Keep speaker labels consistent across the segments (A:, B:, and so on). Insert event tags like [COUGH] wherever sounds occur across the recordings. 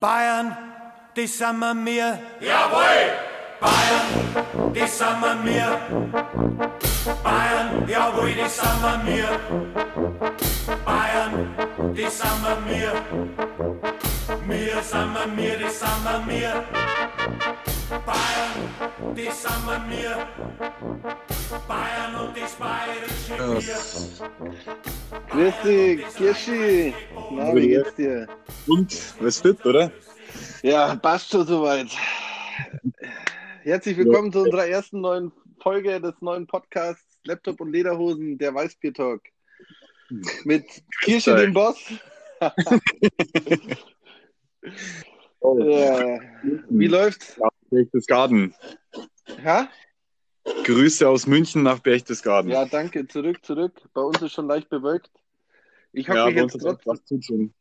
A: Bayern, die sind wir mir.
B: Jawohl!
A: Bayern, die sind wir mir. Bayern, jawohl, die sind wir mir. Bayern, die sind wir mir. Mir sind wir mir, die sind wir mir. Bayern, die sind wir mir. Bayern und das bayerische Bier.
C: Grüß dich, Kirschi. Na, wie geht's dir?
D: Und, was fit, oder?
C: Ja, passt schon soweit. Herzlich willkommen zu unserer ersten neuen Folge des neuen Podcasts Laptop und Lederhosen, der Weißbier Talk. Mit Kirsche, dem Boss. [LAUGHS]
D: Oh.
C: ja. Wie läuft's?
D: Berchtesgaden.
C: Ja?
D: Grüße aus München nach Berchtesgaden.
C: ja, danke. Zurück, zurück. Bei uns ist schon leicht bewölkt. Ich hocke
D: Ja,
C: mich jetzt trotzdem,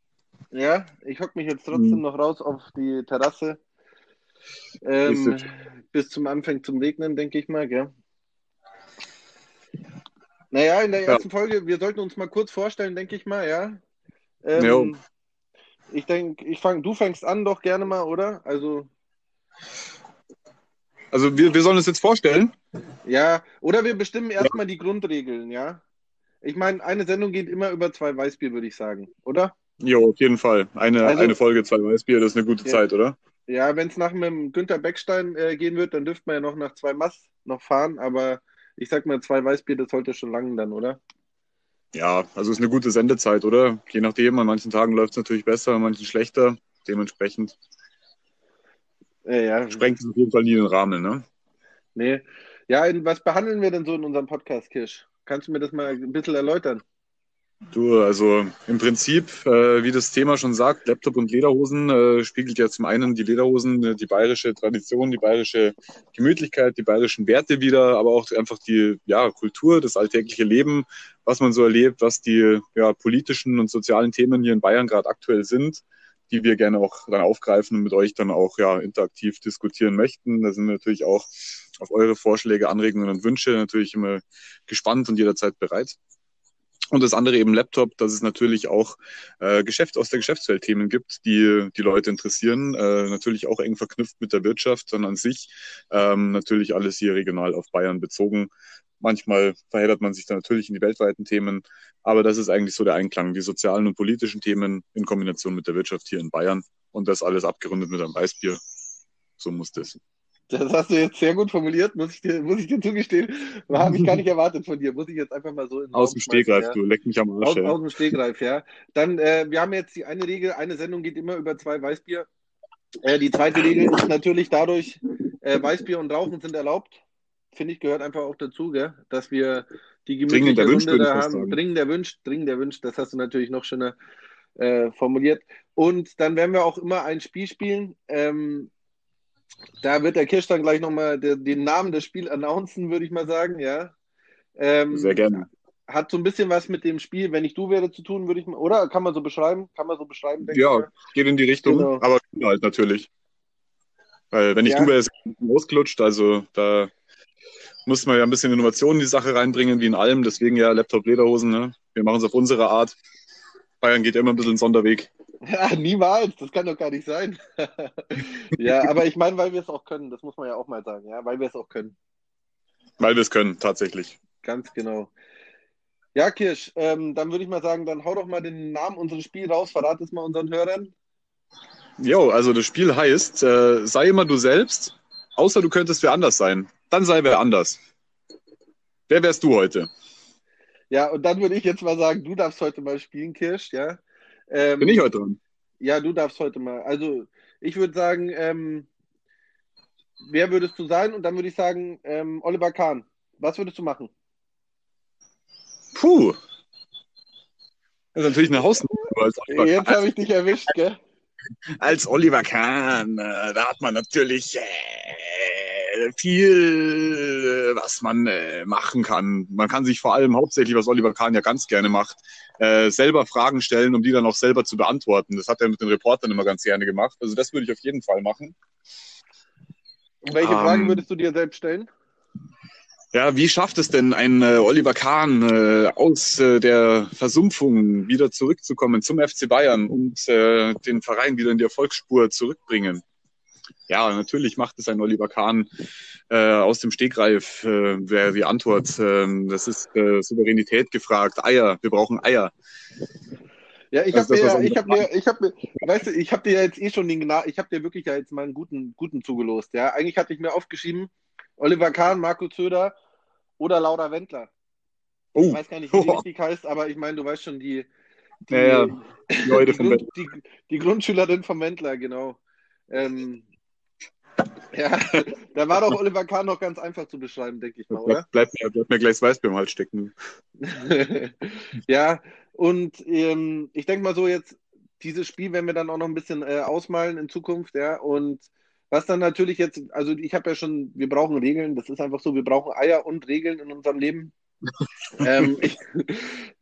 C: ja, ich hock mich jetzt trotzdem
D: Mhm.
C: noch raus auf die Terrasse. Ähm, bis zum Anfang zum Regnen, denke ich mal, gell? Naja, in der
D: Ja.
C: ersten Folge, wir sollten uns mal kurz vorstellen, denke ich mal, ja. Ähm. Ich denke, ich fang, du fängst an doch gerne mal, oder? Also,
D: Also wir, wir sollen uns jetzt vorstellen.
C: ja, oder wir bestimmen erstmal die Grundregeln, ja. Ich meine, eine Sendung geht immer über zwei Weißbier, würde ich sagen, oder?
D: Jo, auf jeden Fall. Eine,
C: Also-
D: eine Folge, zwei Weißbier, das ist eine gute
C: Ja.
D: Zeit, oder?
C: Ja, wenn es nach dem Günther Beckstein äh, gehen wird, dann dürfte man ja noch nach zwei Mass noch fahren, aber ich sag mal, zwei Weißbier, das sollte schon langen dann, oder?
D: Ja, also ist eine gute Sendezeit, oder? Je nachdem, an manchen Tagen läuft es natürlich besser, an manchen schlechter. Dementsprechend
C: Äh, ja,
D: sprengt es auf jeden Fall nie den Rahmen, ne?
C: nee. Ja, was behandeln wir denn so in unserem Podcast, Kirsch? Kannst du mir das mal ein bisschen erläutern?
D: Du, also im Prinzip, äh, wie das Thema schon sagt, Laptop und Lederhosen äh, spiegelt ja zum einen die Lederhosen, äh, die bayerische Tradition, die bayerische Gemütlichkeit, die bayerischen Werte wieder, aber auch einfach die ja, Kultur, das alltägliche Leben, was man so erlebt, was die ja, politischen und sozialen Themen hier in Bayern gerade aktuell sind, die wir gerne auch dann aufgreifen und mit euch dann auch ja interaktiv diskutieren möchten. Da sind wir natürlich auch auf eure Vorschläge, Anregungen und Wünsche natürlich immer gespannt und jederzeit bereit. Und das andere eben Laptop, dass es natürlich auch äh, Geschäft aus der Geschäftswelt Themen gibt, die die Leute interessieren. Äh, natürlich auch eng verknüpft mit der Wirtschaft, sondern an sich ähm, natürlich alles hier regional auf Bayern bezogen. Manchmal verheddert man sich da natürlich in die weltweiten Themen, aber das ist eigentlich so der Einklang, die sozialen und politischen Themen in Kombination mit der Wirtschaft hier in Bayern und das alles abgerundet mit einem Weißbier. So muss das.
C: Das hast du jetzt sehr gut formuliert, muss ich dir, muss ich dir zugestehen. Habe ich gar nicht erwartet von dir. Muss ich jetzt einfach mal so in
D: Aus dem Stegreif,
C: ja.
D: du leck mich am Arsch.
C: Aus,
D: ey.
C: aus dem Stegreif, ja. Dann, äh, wir haben jetzt die eine Regel, eine Sendung geht immer über zwei Weißbier. Äh, die zweite Regel ist natürlich dadurch, äh, Weißbier und Rauchen sind erlaubt. Finde ich, gehört einfach auch dazu, gell? dass wir die gemütliche Runde
D: ich
C: da haben. Dringend erwünscht, dringend erwünscht. Das hast du natürlich noch schöner äh, formuliert. Und dann werden wir auch immer ein Spiel spielen. Ähm, da wird der Kirsch dann gleich nochmal den Namen des Spiels announcen, würde ich mal sagen, ja. Ähm,
D: Sehr gerne.
C: hat so ein bisschen was mit dem Spiel, wenn ich du wäre, zu tun, würde ich mal, oder? Kann man so beschreiben? Kann man so beschreiben, denke
D: Ja,
C: ich mal.
D: geht in die Richtung,
C: Genau.
D: aber halt natürlich. Weil wenn ich
C: Ja.
D: du wäre, ist es ausgelutscht, also da muss man ja ein bisschen Innovation in die Sache reinbringen, wie in allem. Deswegen ja Laptop, Lederhosen, ne? Wir machen es auf unsere Art. Bayern geht ja immer ein bisschen einen Sonderweg.
C: Ja, [LAUGHS] niemals, das kann doch gar nicht sein. [LAUGHS] ja, aber ich meine, weil wir es auch können, das muss man ja auch mal sagen, ja, weil wir es auch können.
D: Weil wir es können, tatsächlich.
C: Ganz genau. Ja, Kirsch, ähm, dann würde ich mal sagen, dann hau doch mal den Namen unseres Spiels raus, verrat es mal unseren Hörern.
D: Jo, also das Spiel heißt, äh, sei immer du selbst, außer du könntest wer anders sein. Dann sei wer anders. Wer wärst du heute?
C: Ja, und dann würde ich jetzt mal sagen, du darfst heute mal spielen, Kirsch, ja. Ähm,
D: Bin ich heute dran?
C: Ja, du darfst heute mal. Also, ich würde sagen, ähm, wer würdest du sein? Und dann würde ich sagen, ähm, Oliver Kahn. Was würdest du machen?
D: Puh. Das ist natürlich eine Hausnummer.
C: Jetzt habe ich dich erwischt, gell?
D: als Oliver Kahn, äh, da hat man natürlich äh, viel, äh, was man äh, machen kann. Man kann sich vor allem hauptsächlich, was Oliver Kahn ja ganz gerne macht, äh, selber Fragen stellen, um die dann auch selber zu beantworten. Das hat er mit den Reportern immer ganz gerne gemacht. Also das würde ich auf jeden Fall machen.
C: Und welche
D: Ähm,
C: Fragen würdest du dir selbst stellen?
D: Ja, wie schafft es denn ein äh, Oliver Kahn äh, aus äh, der Versumpfung wieder zurückzukommen zum FC Bayern und äh, den Verein wieder in die Erfolgsspur zurückbringen? Ja, natürlich macht es ein Oliver Kahn äh, aus dem Stegreif, äh, wäre die Antwort. Äh, das ist äh, Souveränität gefragt. Eier, wir brauchen Eier.
C: Ja, ich habe mir, ich habe mir, ich habe mir, weißt du, ich habe dir ja jetzt eh schon den, ich habe dir wirklich ja jetzt mal einen guten, guten zugelost. Ja, eigentlich hatte ich mir aufgeschrieben, Oliver Kahn, Marco Zöder oder Laura Wendler. Ich
D: Oh,
C: weiß gar nicht, wie die [LAUGHS] richtig heißt, aber ich meine, du weißt schon, die, die,
D: Ja, ja, die Leute [LAUGHS]
C: die, Grund, die, die Grundschülerin vom Wendler, genau. Ähm, ja, [LAUGHS] da war doch Oliver Kahn noch ganz einfach zu beschreiben, denke ich mal, oder?
D: bleibt, mir, bleibt mir gleich das Weißbier im Hals stecken. [LAUGHS]
C: ja, und ähm, ich denke mal so jetzt, dieses Spiel werden wir dann auch noch ein bisschen äh, ausmalen in Zukunft, ja. Und was dann natürlich jetzt, also ich habe ja schon, wir brauchen Regeln, das ist einfach so, wir brauchen Eier und Regeln in unserem Leben. [LAUGHS] ähm, ich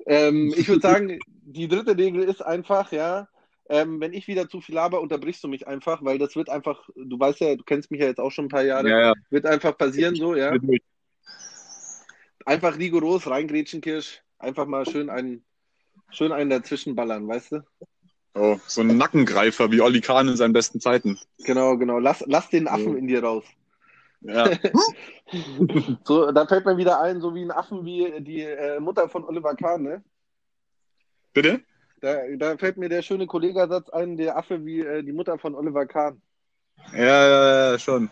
C: ähm, ich würde sagen, die dritte Regel ist einfach, ja, ähm, wenn ich wieder zu viel laber, unterbrichst du mich einfach, weil das wird einfach, du weißt ja, du kennst mich ja jetzt auch schon ein paar Jahre,
D: Ja, ja.
C: wird einfach passieren so, ja. Einfach rigoros reingrätschen, Kirsch. Einfach mal schön einen, schön einen dazwischen ballern, weißt du?
D: Oh, so ein Nackengreifer wie Olli Kahn in seinen besten Zeiten.
C: Genau, genau. Lass, lass den Affen
D: Ja.
C: in dir raus.
D: Ja, [LAUGHS]
C: So, da fällt mir wieder ein, so wie ein Affen wie die äh, Mutter von Oliver Kahn, ne?
D: bitte?
C: Da, da fällt mir der schöne Kollegasatz ein, der Affe wie äh, die Mutter von Oliver Kahn.
D: Ja, ja, ja, schon.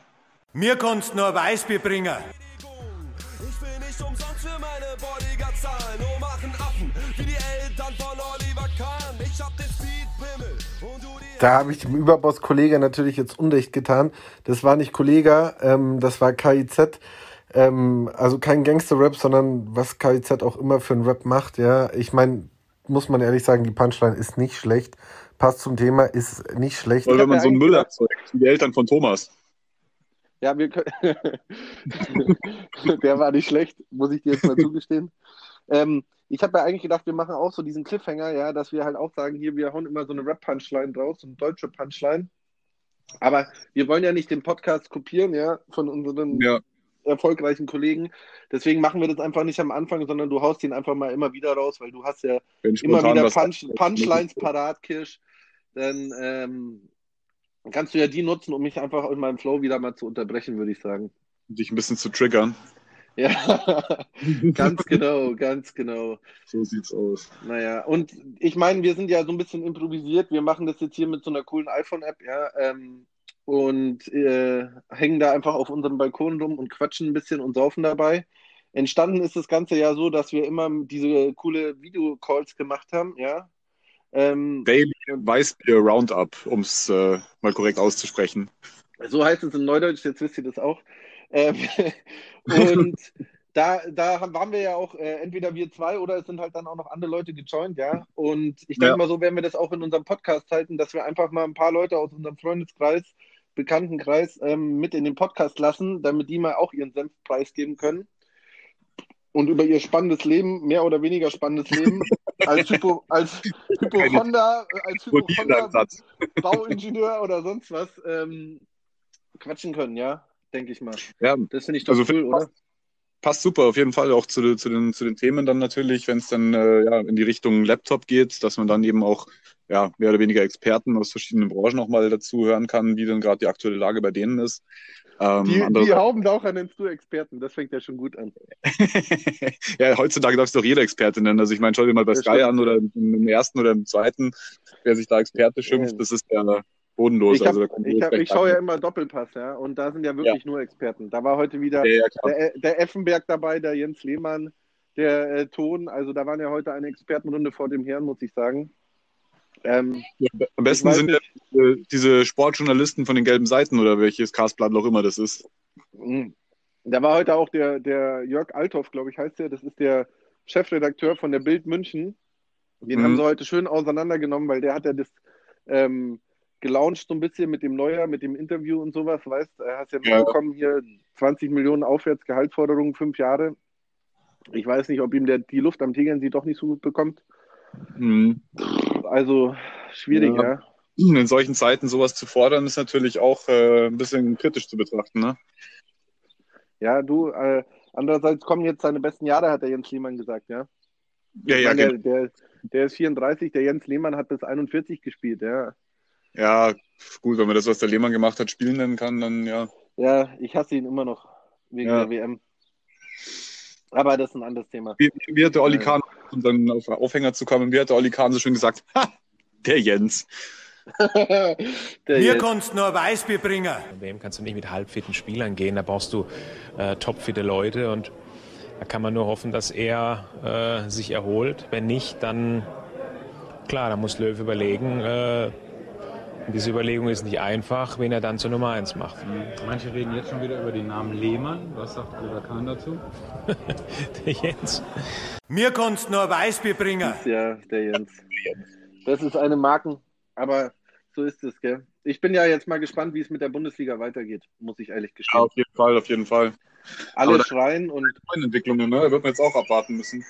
A: Mir kannst nur Weißbier bringen.
B: Ich will nicht umsonst für meine Bodyguard zahlen. Nur machen Affen wie die Eltern von Oliver Kahn. Ich hab den Speedpimmel und du die.
E: Da habe ich dem Überboss-Kollege natürlich jetzt Unrecht getan. Das war nicht Kollege, ähm, das war KIZ. Ähm, also kein Gangster-Rap, sondern was KIZ auch immer für einen Rap macht. Ja, ich meine, muss man ehrlich sagen, die Punchline ist nicht schlecht. Passt zum Thema, ist nicht schlecht.
D: Oder wenn man so einen Müll erzeugt, wie die Eltern von Thomas.
C: Ja, wir können. [LAUGHS] Der war nicht schlecht, muss ich dir jetzt mal zugestehen. Ähm, ich habe ja eigentlich gedacht, wir machen auch so diesen Cliffhanger, ja, dass wir halt auch sagen, hier, wir hauen immer so eine Rap-Punchline draus, so eine deutsche Punchline. Aber wir wollen ja nicht den Podcast kopieren, ja, von unseren
D: Ja,
C: erfolgreichen Kollegen. Deswegen machen wir das einfach nicht am Anfang, sondern du haust ihn einfach mal immer wieder raus, weil du hast ja immer wieder Punch, Punchlines parat, Kirsch. Dann ähm, kannst du ja die nutzen, um mich einfach in meinem Flow wieder mal zu unterbrechen, würde ich sagen.
D: dich ein bisschen zu triggern.
C: Ja, [LAUGHS] ganz genau, ganz genau.
D: So sieht's aus.
C: Naja, und ich meine, wir sind ja so ein bisschen improvisiert. Wir machen das jetzt hier mit so einer coolen iPhone-App, ja, ähm, und äh, hängen da einfach auf unserem Balkon rum und quatschen ein bisschen und saufen dabei. Entstanden ist das Ganze ja so, dass wir immer diese coole Videocalls gemacht haben, ja. Ähm,
D: Daily Weißbier Roundup, um es äh, mal korrekt auszusprechen.
C: So heißt es in Neudeutsch, jetzt wisst ihr das auch. Ähm, [LAUGHS] und da, da haben- waren wir ja auch äh, entweder wir zwei oder es sind halt dann auch noch andere Leute gejoint, ja. Und ich denke
D: Ja.
C: mal, so werden wir das auch in unserem Podcast halten, dass wir einfach mal ein paar Leute aus unserem Freundeskreis, Bekanntenkreis ähm, mit in den Podcast lassen, damit die mal auch ihren Senf preisgeben können. Und über ihr spannendes Leben, mehr oder weniger spannendes Leben, [LAUGHS] als Hypo, als Hypochonder, äh, als Hypochonder. Bauingenieur oder sonst was ähm, quatschen können, ja, denke ich mal.
D: Ja,
C: Das finde ich doch
D: Also
C: cool, oder?
D: Passt super auf jeden Fall auch zu, zu, den, zu den Themen dann natürlich, wenn es dann äh, ja, in die Richtung Laptop geht, dass man dann eben auch ja, mehr oder weniger Experten aus verschiedenen Branchen auch mal dazu hören kann, wie denn gerade die aktuelle Lage bei denen ist. Ähm,
C: Die,
D: andere-
C: die Haubentaucher nennst du Experten, das fängt ja schon gut an. [LAUGHS]
D: ja, heutzutage darfst du doch jeder Experte nennen. Also ich meine, schau dir mal bei
C: Das
D: Sky
C: stimmt.
D: an oder im, im ersten oder im zweiten, wer sich da Experte schimpft,
C: Ja.
D: das ist ja bodenlos.
C: Ich, hab,
D: also,
C: ich, hab, ich schaue ja immer Doppelpass, ja, und da sind ja wirklich nur Experten. Da war heute wieder
D: ja, ja,
C: der, der Effenberg dabei, der Jens Lehmann, der äh, Ton. Also da waren ja heute eine Expertenrunde vor dem Herrn, muss ich sagen. Ähm,
D: Ja, Am besten sind ja diese, diese Sportjournalisten von den gelben Seiten oder welches Castblatt auch immer das ist.
C: mh. da war heute auch der, der Jörg Althoff, glaube ich, heißt der. Das ist der Chefredakteur von der Bild München. Den
D: Mhm.
C: haben sie heute schön auseinandergenommen, weil der hat ja das ähm, gelauncht so ein bisschen mit dem Neuer, mit dem Interview und sowas, weißt du? Hast ja
D: Ja.
C: mitbekommen, hier 20 Millionen Aufwärtsgehaltsforderungen, fünf Jahre. Ich weiß nicht, ob ihm der, die Luft am Tegernsee doch nicht so gut bekommt.
D: Mhm.
C: Also schwierig,
D: Ja.
C: ja.
D: In solchen Zeiten sowas zu fordern, ist natürlich auch äh, ein bisschen kritisch zu betrachten. Ne?
C: Ja, du, äh, Andererseits kommen jetzt seine besten Jahre, hat der Jens Lehmann gesagt, ja.
D: Ja, ja,
C: meine,
D: genau.
C: der, der, der ist 34, der Jens Lehmann hat bis 41 gespielt, ja.
D: Ja, gut, wenn man das, was der Lehmann gemacht hat, spielen nennen kann, dann ja.
C: Ja, ich hasse ihn immer noch wegen
D: Ja.
C: der WM. Aber das ist ein anderes Thema.
D: Wie, wie hat der Olli. Kahn, um dann auf Aufhänger zu kommen, wie hat der Olli Kahn so schön gesagt? Ha, der Jens. [LAUGHS]
C: der
A: Mir kannst nur Weißbier bringen.
F: WM kannst du nicht mit halbfitten Spielern gehen, da brauchst du äh, topfitte Leute und da kann man nur hoffen, dass er äh, sich erholt. Wenn nicht, dann klar, da muss Löw überlegen. Äh, und diese Überlegung ist nicht einfach, wen er dann zur Nummer 1 macht.
G: Manche reden jetzt schon wieder über den Namen Lehmann. Was sagt Oliver Kahn dazu? [LAUGHS]
F: Der Jens.
A: Mir kannst nur Weißbier bringen.
C: Ja, der Jens. Das ist eine Marken, aber so ist es, gell? Ich bin ja jetzt mal gespannt, wie es mit der Bundesliga weitergeht, muss ich ehrlich
D: Ja,
C: gestehen.
D: auf jeden Fall, auf jeden Fall.
C: Alle
D: aber
C: schreien und
D: Entwicklungen, ne? Da wird man jetzt auch abwarten müssen.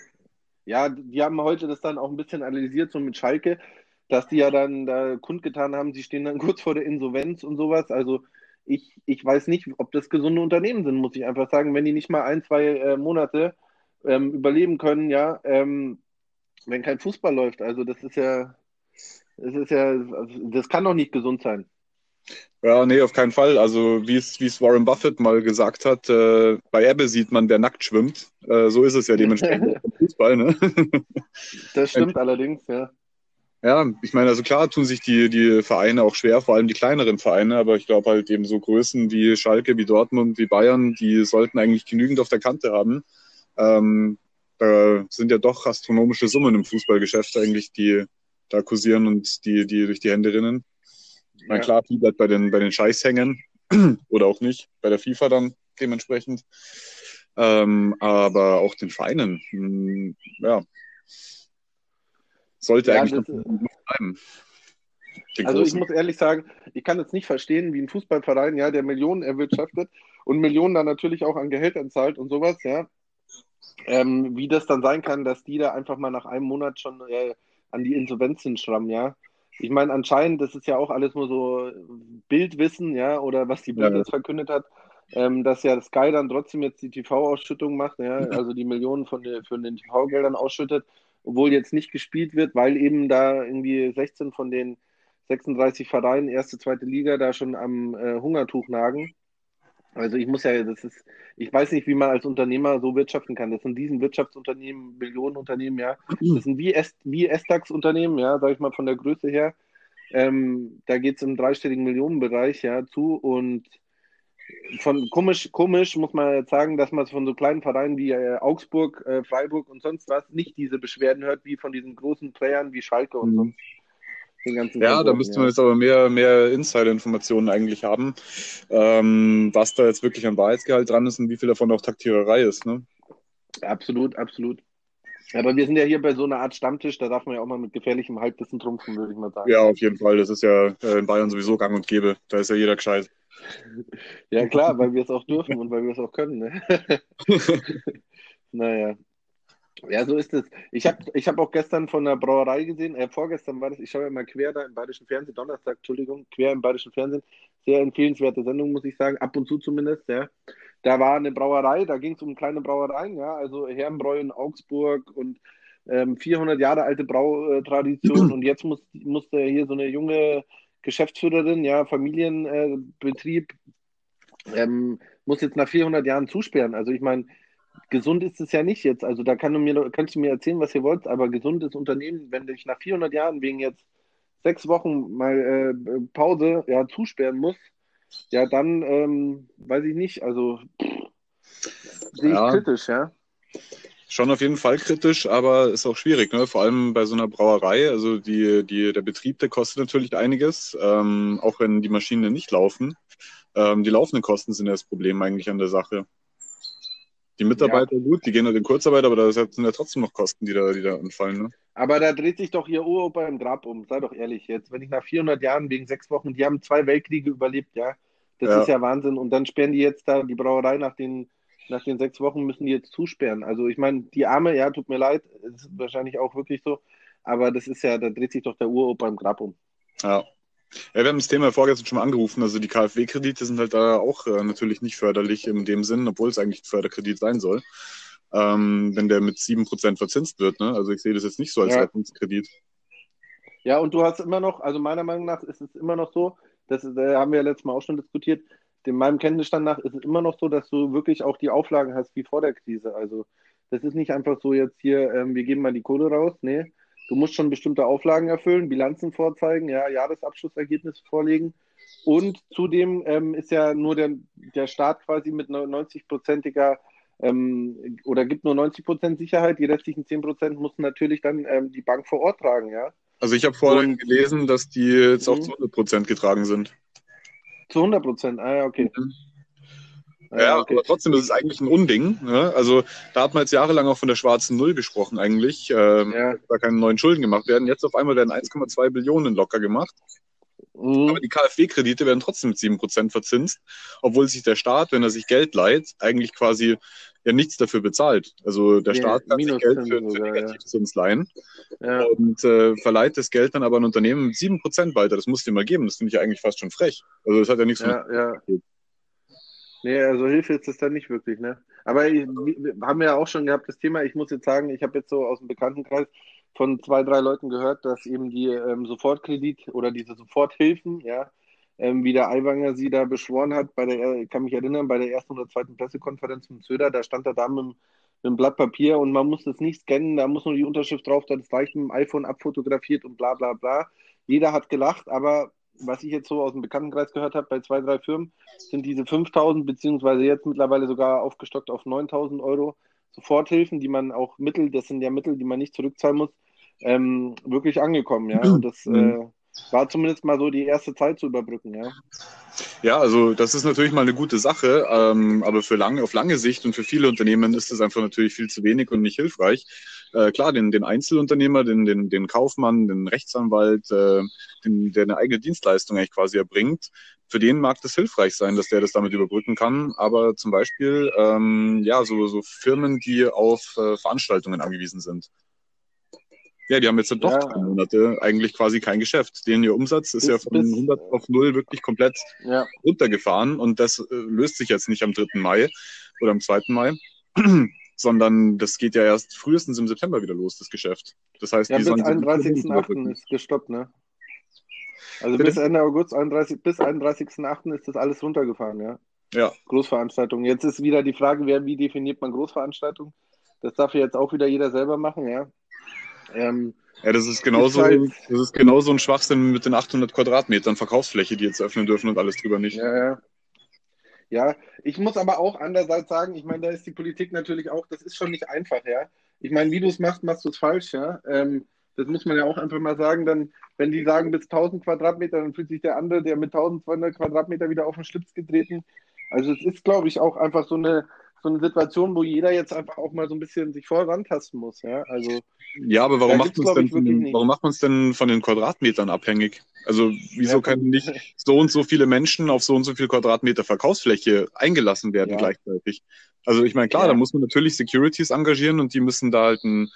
C: ja, die haben heute das dann auch ein bisschen analysiert, so mit Schalke, dass die ja dann da kundgetan haben, sie stehen dann [LAUGHS] kurz vor der Insolvenz und sowas. Also ich, ich weiß nicht, ob das gesunde Unternehmen sind, muss ich einfach sagen. Wenn die nicht mal ein, zwei äh, Monate ähm, überleben können, ja, ähm, wenn kein Fußball läuft. Also das ist ja, das ist ja, das kann doch nicht gesund sein.
D: Ja, nee, auf keinen Fall. Also wie es, wie es Warren Buffett mal gesagt hat, äh, bei Ebbe sieht man, wer nackt schwimmt. Äh, so ist es ja dementsprechend [LAUGHS] beim Fußball, ne?
C: Das stimmt [LAUGHS] allerdings, ja.
D: Ja, ich meine, also klar tun sich die, die Vereine auch schwer, vor allem die kleineren Vereine, aber ich glaube halt eben so Größen wie Schalke, wie Dortmund, wie Bayern, die sollten eigentlich genügend auf der Kante haben. Ähm, da sind ja doch astronomische Summen im Fußballgeschäft eigentlich, die da kursieren und die, die durch die Hände rinnen.
C: Ja.
D: klar, viel bleibt bei den, bei den Scheiß hängen [CLEARS THROAT] oder auch nicht, bei der FIFA dann dementsprechend. Ähm, aber auch den Vereinen, mh, ja, sollte
C: Ja,
D: eigentlich
C: das-
D: noch bleiben. Den
C: Also ich
D: großen.
C: muss ehrlich sagen, ich kann jetzt nicht verstehen, wie ein Fußballverein, ja, der Millionen erwirtschaftet und Millionen dann natürlich auch an Gehältern zahlt und sowas, ja, ähm, wie das dann sein kann, dass die da einfach mal nach einem Monat schon äh, an die Insolvenz hinschrammen, ja. Ich meine, anscheinend, das ist ja auch alles nur so Bildwissen, ja, oder was die Bild
D: Ja.
C: jetzt verkündet hat, ähm, dass ja Sky dann trotzdem jetzt die TV-Ausschüttung macht, ja, also die Millionen von, der- von den TV-Geldern ausschüttet, obwohl jetzt nicht gespielt wird, weil eben da irgendwie 16 von den 36 Vereinen, erste, zweite Liga, da schon am äh, Hungertuch nagen. Also ich muss ja, das ist, ich weiß nicht, wie man als Unternehmer so wirtschaften kann. Das sind diesen Wirtschaftsunternehmen, Millionenunternehmen, ja. Das sind wie, S, wie ja, sag ich mal von der Größe her. Ähm, da geht es im dreistelligen Millionenbereich, ja, zu und von komisch, komisch muss man jetzt sagen, dass man von so kleinen Vereinen wie äh, Augsburg, äh, Freiburg und sonst was nicht diese Beschwerden hört, wie von diesen großen Playern wie Schalke und
D: Mhm.
C: sonst den ganzen
D: Ja, da
C: Konsorten,
D: müsste man jetzt aber mehr, mehr Insider-Informationen eigentlich haben, ähm, was da jetzt wirklich an Wahrheitsgehalt dran ist und wie viel davon auch Taktiererei ist. Ne?
C: Absolut, absolut. Aber wir sind ja hier bei so einer Art Stammtisch, da darf man ja auch mal mit gefährlichem Halbwissen trumpfen, würde ich mal sagen.
D: Ja, auf jeden Fall. Das ist ja äh, in Bayern sowieso gang und gäbe. Da ist ja jeder gescheit.
C: Ja, klar, weil wir es auch dürfen und weil wir es auch können. Ne? [LAUGHS] naja. Ja, so ist es. Ich habe ich hab auch gestern von der Brauerei gesehen, äh, vorgestern war das, ich schaue ja immer quer da im Bayerischen Fernsehen, Donnerstag, Entschuldigung, quer im Bayerischen Fernsehen. Sehr empfehlenswerte Sendung, muss ich sagen, ab und zu zumindest, ja. Da war eine Brauerei, da ging es um kleine Brauereien, ja, also Herrenbräu in Augsburg und ähm, 400 Jahre alte Brautradition [CLEARS THROAT] und jetzt muss, musste hier so eine junge Geschäftsführerin, ja, Familienbetrieb, ähm, muss jetzt nach 400 Jahren zusperren. Also ich meine, gesund ist es ja nicht jetzt. Also da kann du mir, kannst du mir erzählen, was ihr wollt, aber gesundes Unternehmen, wenn ich nach 400 Jahren wegen jetzt sechs Wochen mal äh, Pause ja, zusperren muss, ja, dann ähm, weiß ich nicht. Also pff, sehe ich
D: Ja.
C: kritisch, ja.
D: Schon auf jeden Fall kritisch, aber ist auch schwierig, ne? Vor allem bei so einer Brauerei. Also die, die, der Betrieb, der kostet natürlich einiges, ähm, auch wenn die Maschinen nicht laufen. Ähm, die laufenden Kosten sind ja das Problem eigentlich an der Sache. Die Mitarbeiter, gut, die gehen halt in Kurzarbeit, aber da sind ja trotzdem noch Kosten, die da, die da anfallen. Ne?
C: Aber da dreht sich doch ihr Uropa im Grab um. Sei doch ehrlich jetzt. Wenn ich nach 400 Jahren wegen sechs Wochen, die haben zwei Weltkriege überlebt, ja. Das
D: Ja.
C: ist ja Wahnsinn. Und dann sperren die jetzt da die Brauerei nach den, nach den sechs Wochen müssen die jetzt zusperren. Also ich meine, die Arme, ja, tut mir leid, ist wahrscheinlich auch wirklich so. Aber das ist ja, da dreht sich doch der Uropa im Grab um.
D: Ja, Ja, wir haben das Thema vorgestern schon mal angerufen. Also die KfW-Kredite sind halt da auch äh, natürlich nicht förderlich in dem Sinn, obwohl es eigentlich ein Förderkredit sein soll, ähm, wenn der mit 7% verzinst wird. Ne? Also ich sehe das jetzt nicht so als
C: Ja.
D: Rettungskredit.
C: Ja, und du hast immer noch, also meiner Meinung nach ist es immer noch so, das äh, haben wir ja letztes Mal auch schon diskutiert, in meinem Kenntnisstand nach ist es immer noch so, dass du wirklich auch die Auflagen hast wie vor der Krise. Also das ist nicht einfach so jetzt hier, ähm, wir geben mal die Kohle raus. Nee, du musst schon bestimmte Auflagen erfüllen, Bilanzen vorzeigen, ja, Jahresabschlussergebnisse vorlegen. Und zudem ähm, ist ja nur der, der Staat quasi mit 90-prozentiger ähm, oder gibt nur 90 Prozent Sicherheit, die restlichen 10 Prozent muss natürlich dann ähm, die Bank vor Ort tragen, ja.
D: Also ich habe vorhin gelesen, dass die jetzt auch
C: Mhm.
D: zu 100% getragen sind.
C: Zu 100 Prozent, ah ja, okay. Ah,
D: Ja,
C: okay.
D: aber trotzdem ist es eigentlich ein Unding. Ne? Also da hat man jetzt jahrelang auch von der schwarzen Null gesprochen eigentlich. Ähm,
C: Ja.
D: Da keine neuen Schulden gemacht werden. Jetzt auf einmal werden 1,2 Billionen locker gemacht.
C: Mhm.
D: Aber die KfW-Kredite werden trotzdem mit 7% verzinst, obwohl sich der Staat, wenn er sich Geld leiht, eigentlich quasi ja nichts dafür bezahlt. Also der
C: Ja,
D: Staat kann sich Geld für, für. Negativzins leihen
C: Ja.
D: und äh, verleiht das Geld dann aber an Unternehmen mit 7% weiter. Das muss dir mal geben. Das finde ich ja eigentlich fast schon frech. Also das hat ja nichts
C: Ja,
D: mit
C: ja. Nee, also Hilfe ist es dann nicht wirklich, ne? Aber ich, wir haben ja auch schon gehabt das Thema, ich muss jetzt sagen, ich habe jetzt so aus dem Bekanntenkreis von zwei, drei Leuten gehört, dass eben die ähm, Sofortkredit oder diese Soforthilfen, ja, ähm, wie der Aiwanger sie da beschworen hat, bei der, ich kann mich erinnern, bei der ersten oder zweiten Pressekonferenz mit Söder, da stand er da mit, mit einem Blatt Papier und man muss das nicht scannen, da muss nur die Unterschrift drauf, das reicht mit dem iPhone abfotografiert und bla bla bla. Jeder hat gelacht, aber was ich jetzt so aus dem Bekanntenkreis gehört habe, bei zwei, drei Firmen, sind diese 5000 beziehungsweise jetzt mittlerweile sogar aufgestockt auf 9000 Euro Soforthilfen, die man auch Mittel, das sind ja Mittel, die man nicht zurückzahlen muss, ähm, wirklich angekommen. Ja, und das äh, war zumindest mal so die erste Zeit zu überbrücken. Ja,
D: Ja, also das ist natürlich mal eine gute Sache, ähm, aber für lange, auf lange Sicht und für viele Unternehmen ist das einfach natürlich viel zu wenig und nicht hilfreich. Äh, klar, den, den Einzelunternehmer, den, den, den Kaufmann, den Rechtsanwalt, äh, den, der eine eigene Dienstleistung eigentlich quasi erbringt, für den mag das hilfreich sein, dass der das damit überbrücken kann. Aber zum Beispiel, ähm, ja, so, so Firmen, die auf äh, Veranstaltungen angewiesen sind. Ja, die haben jetzt doch
C: Ja.
D: drei Monate eigentlich quasi kein Geschäft. Denen ihr Umsatz ist
C: Bis-
D: ja von
C: bis-
D: 100 auf 0 wirklich komplett
C: ja,
D: runtergefahren und das äh, löst sich jetzt nicht am 3. Mai oder am 2. Mai, [CLEARS THROAT] sondern das geht ja erst frühestens im September wieder los, das Geschäft. Das heißt,
C: ja
D: die
C: bis
D: sollen sich nicht
C: 31.08. ist gestoppt, ne? Also
D: Bitte?
C: bis Ende August, 31, bis 31.08. ist das alles runtergefahren, ja.
D: Ja,
C: Großveranstaltungen. Jetzt ist wieder die Frage, wer, wie definiert man Großveranstaltung? Das darf ja jetzt auch wieder jeder selber machen, ja. Ähm,
D: ja, das ist genauso,
C: halt-
D: das ist genauso ein Schwachsinn mit den 800 Quadratmetern Verkaufsfläche, die jetzt öffnen dürfen und alles drüber nicht.
C: Ja, ja. Ja, ich muss aber auch andererseits sagen, ich meine, da ist die Politik natürlich auch, das ist schon nicht einfach, ja. Ich meine, wie du es machst, machst du es falsch, ja. Ähm, das muss man ja auch einfach mal sagen. Dann, wenn die sagen bis 1000 Quadratmeter, dann fühlt sich der andere, der mit 1200 Quadratmeter wieder auf den Schlips getreten. Also es ist, glaube ich, auch einfach so eine, so eine Situation, wo jeder jetzt einfach auch mal so ein bisschen sich vorantasten muss, ja. Also
D: Ja, aber warum macht man es denn, warum macht denn von den Quadratmetern abhängig? Also wieso
C: Ja,
D: können nicht so und so viele Menschen auf so und so viel Quadratmeter Verkaufsfläche eingelassen werden
C: Ja.
D: gleichzeitig? Also ich meine, klar,
C: Ja.
D: da muss man natürlich Securities engagieren und die müssen da halt ein,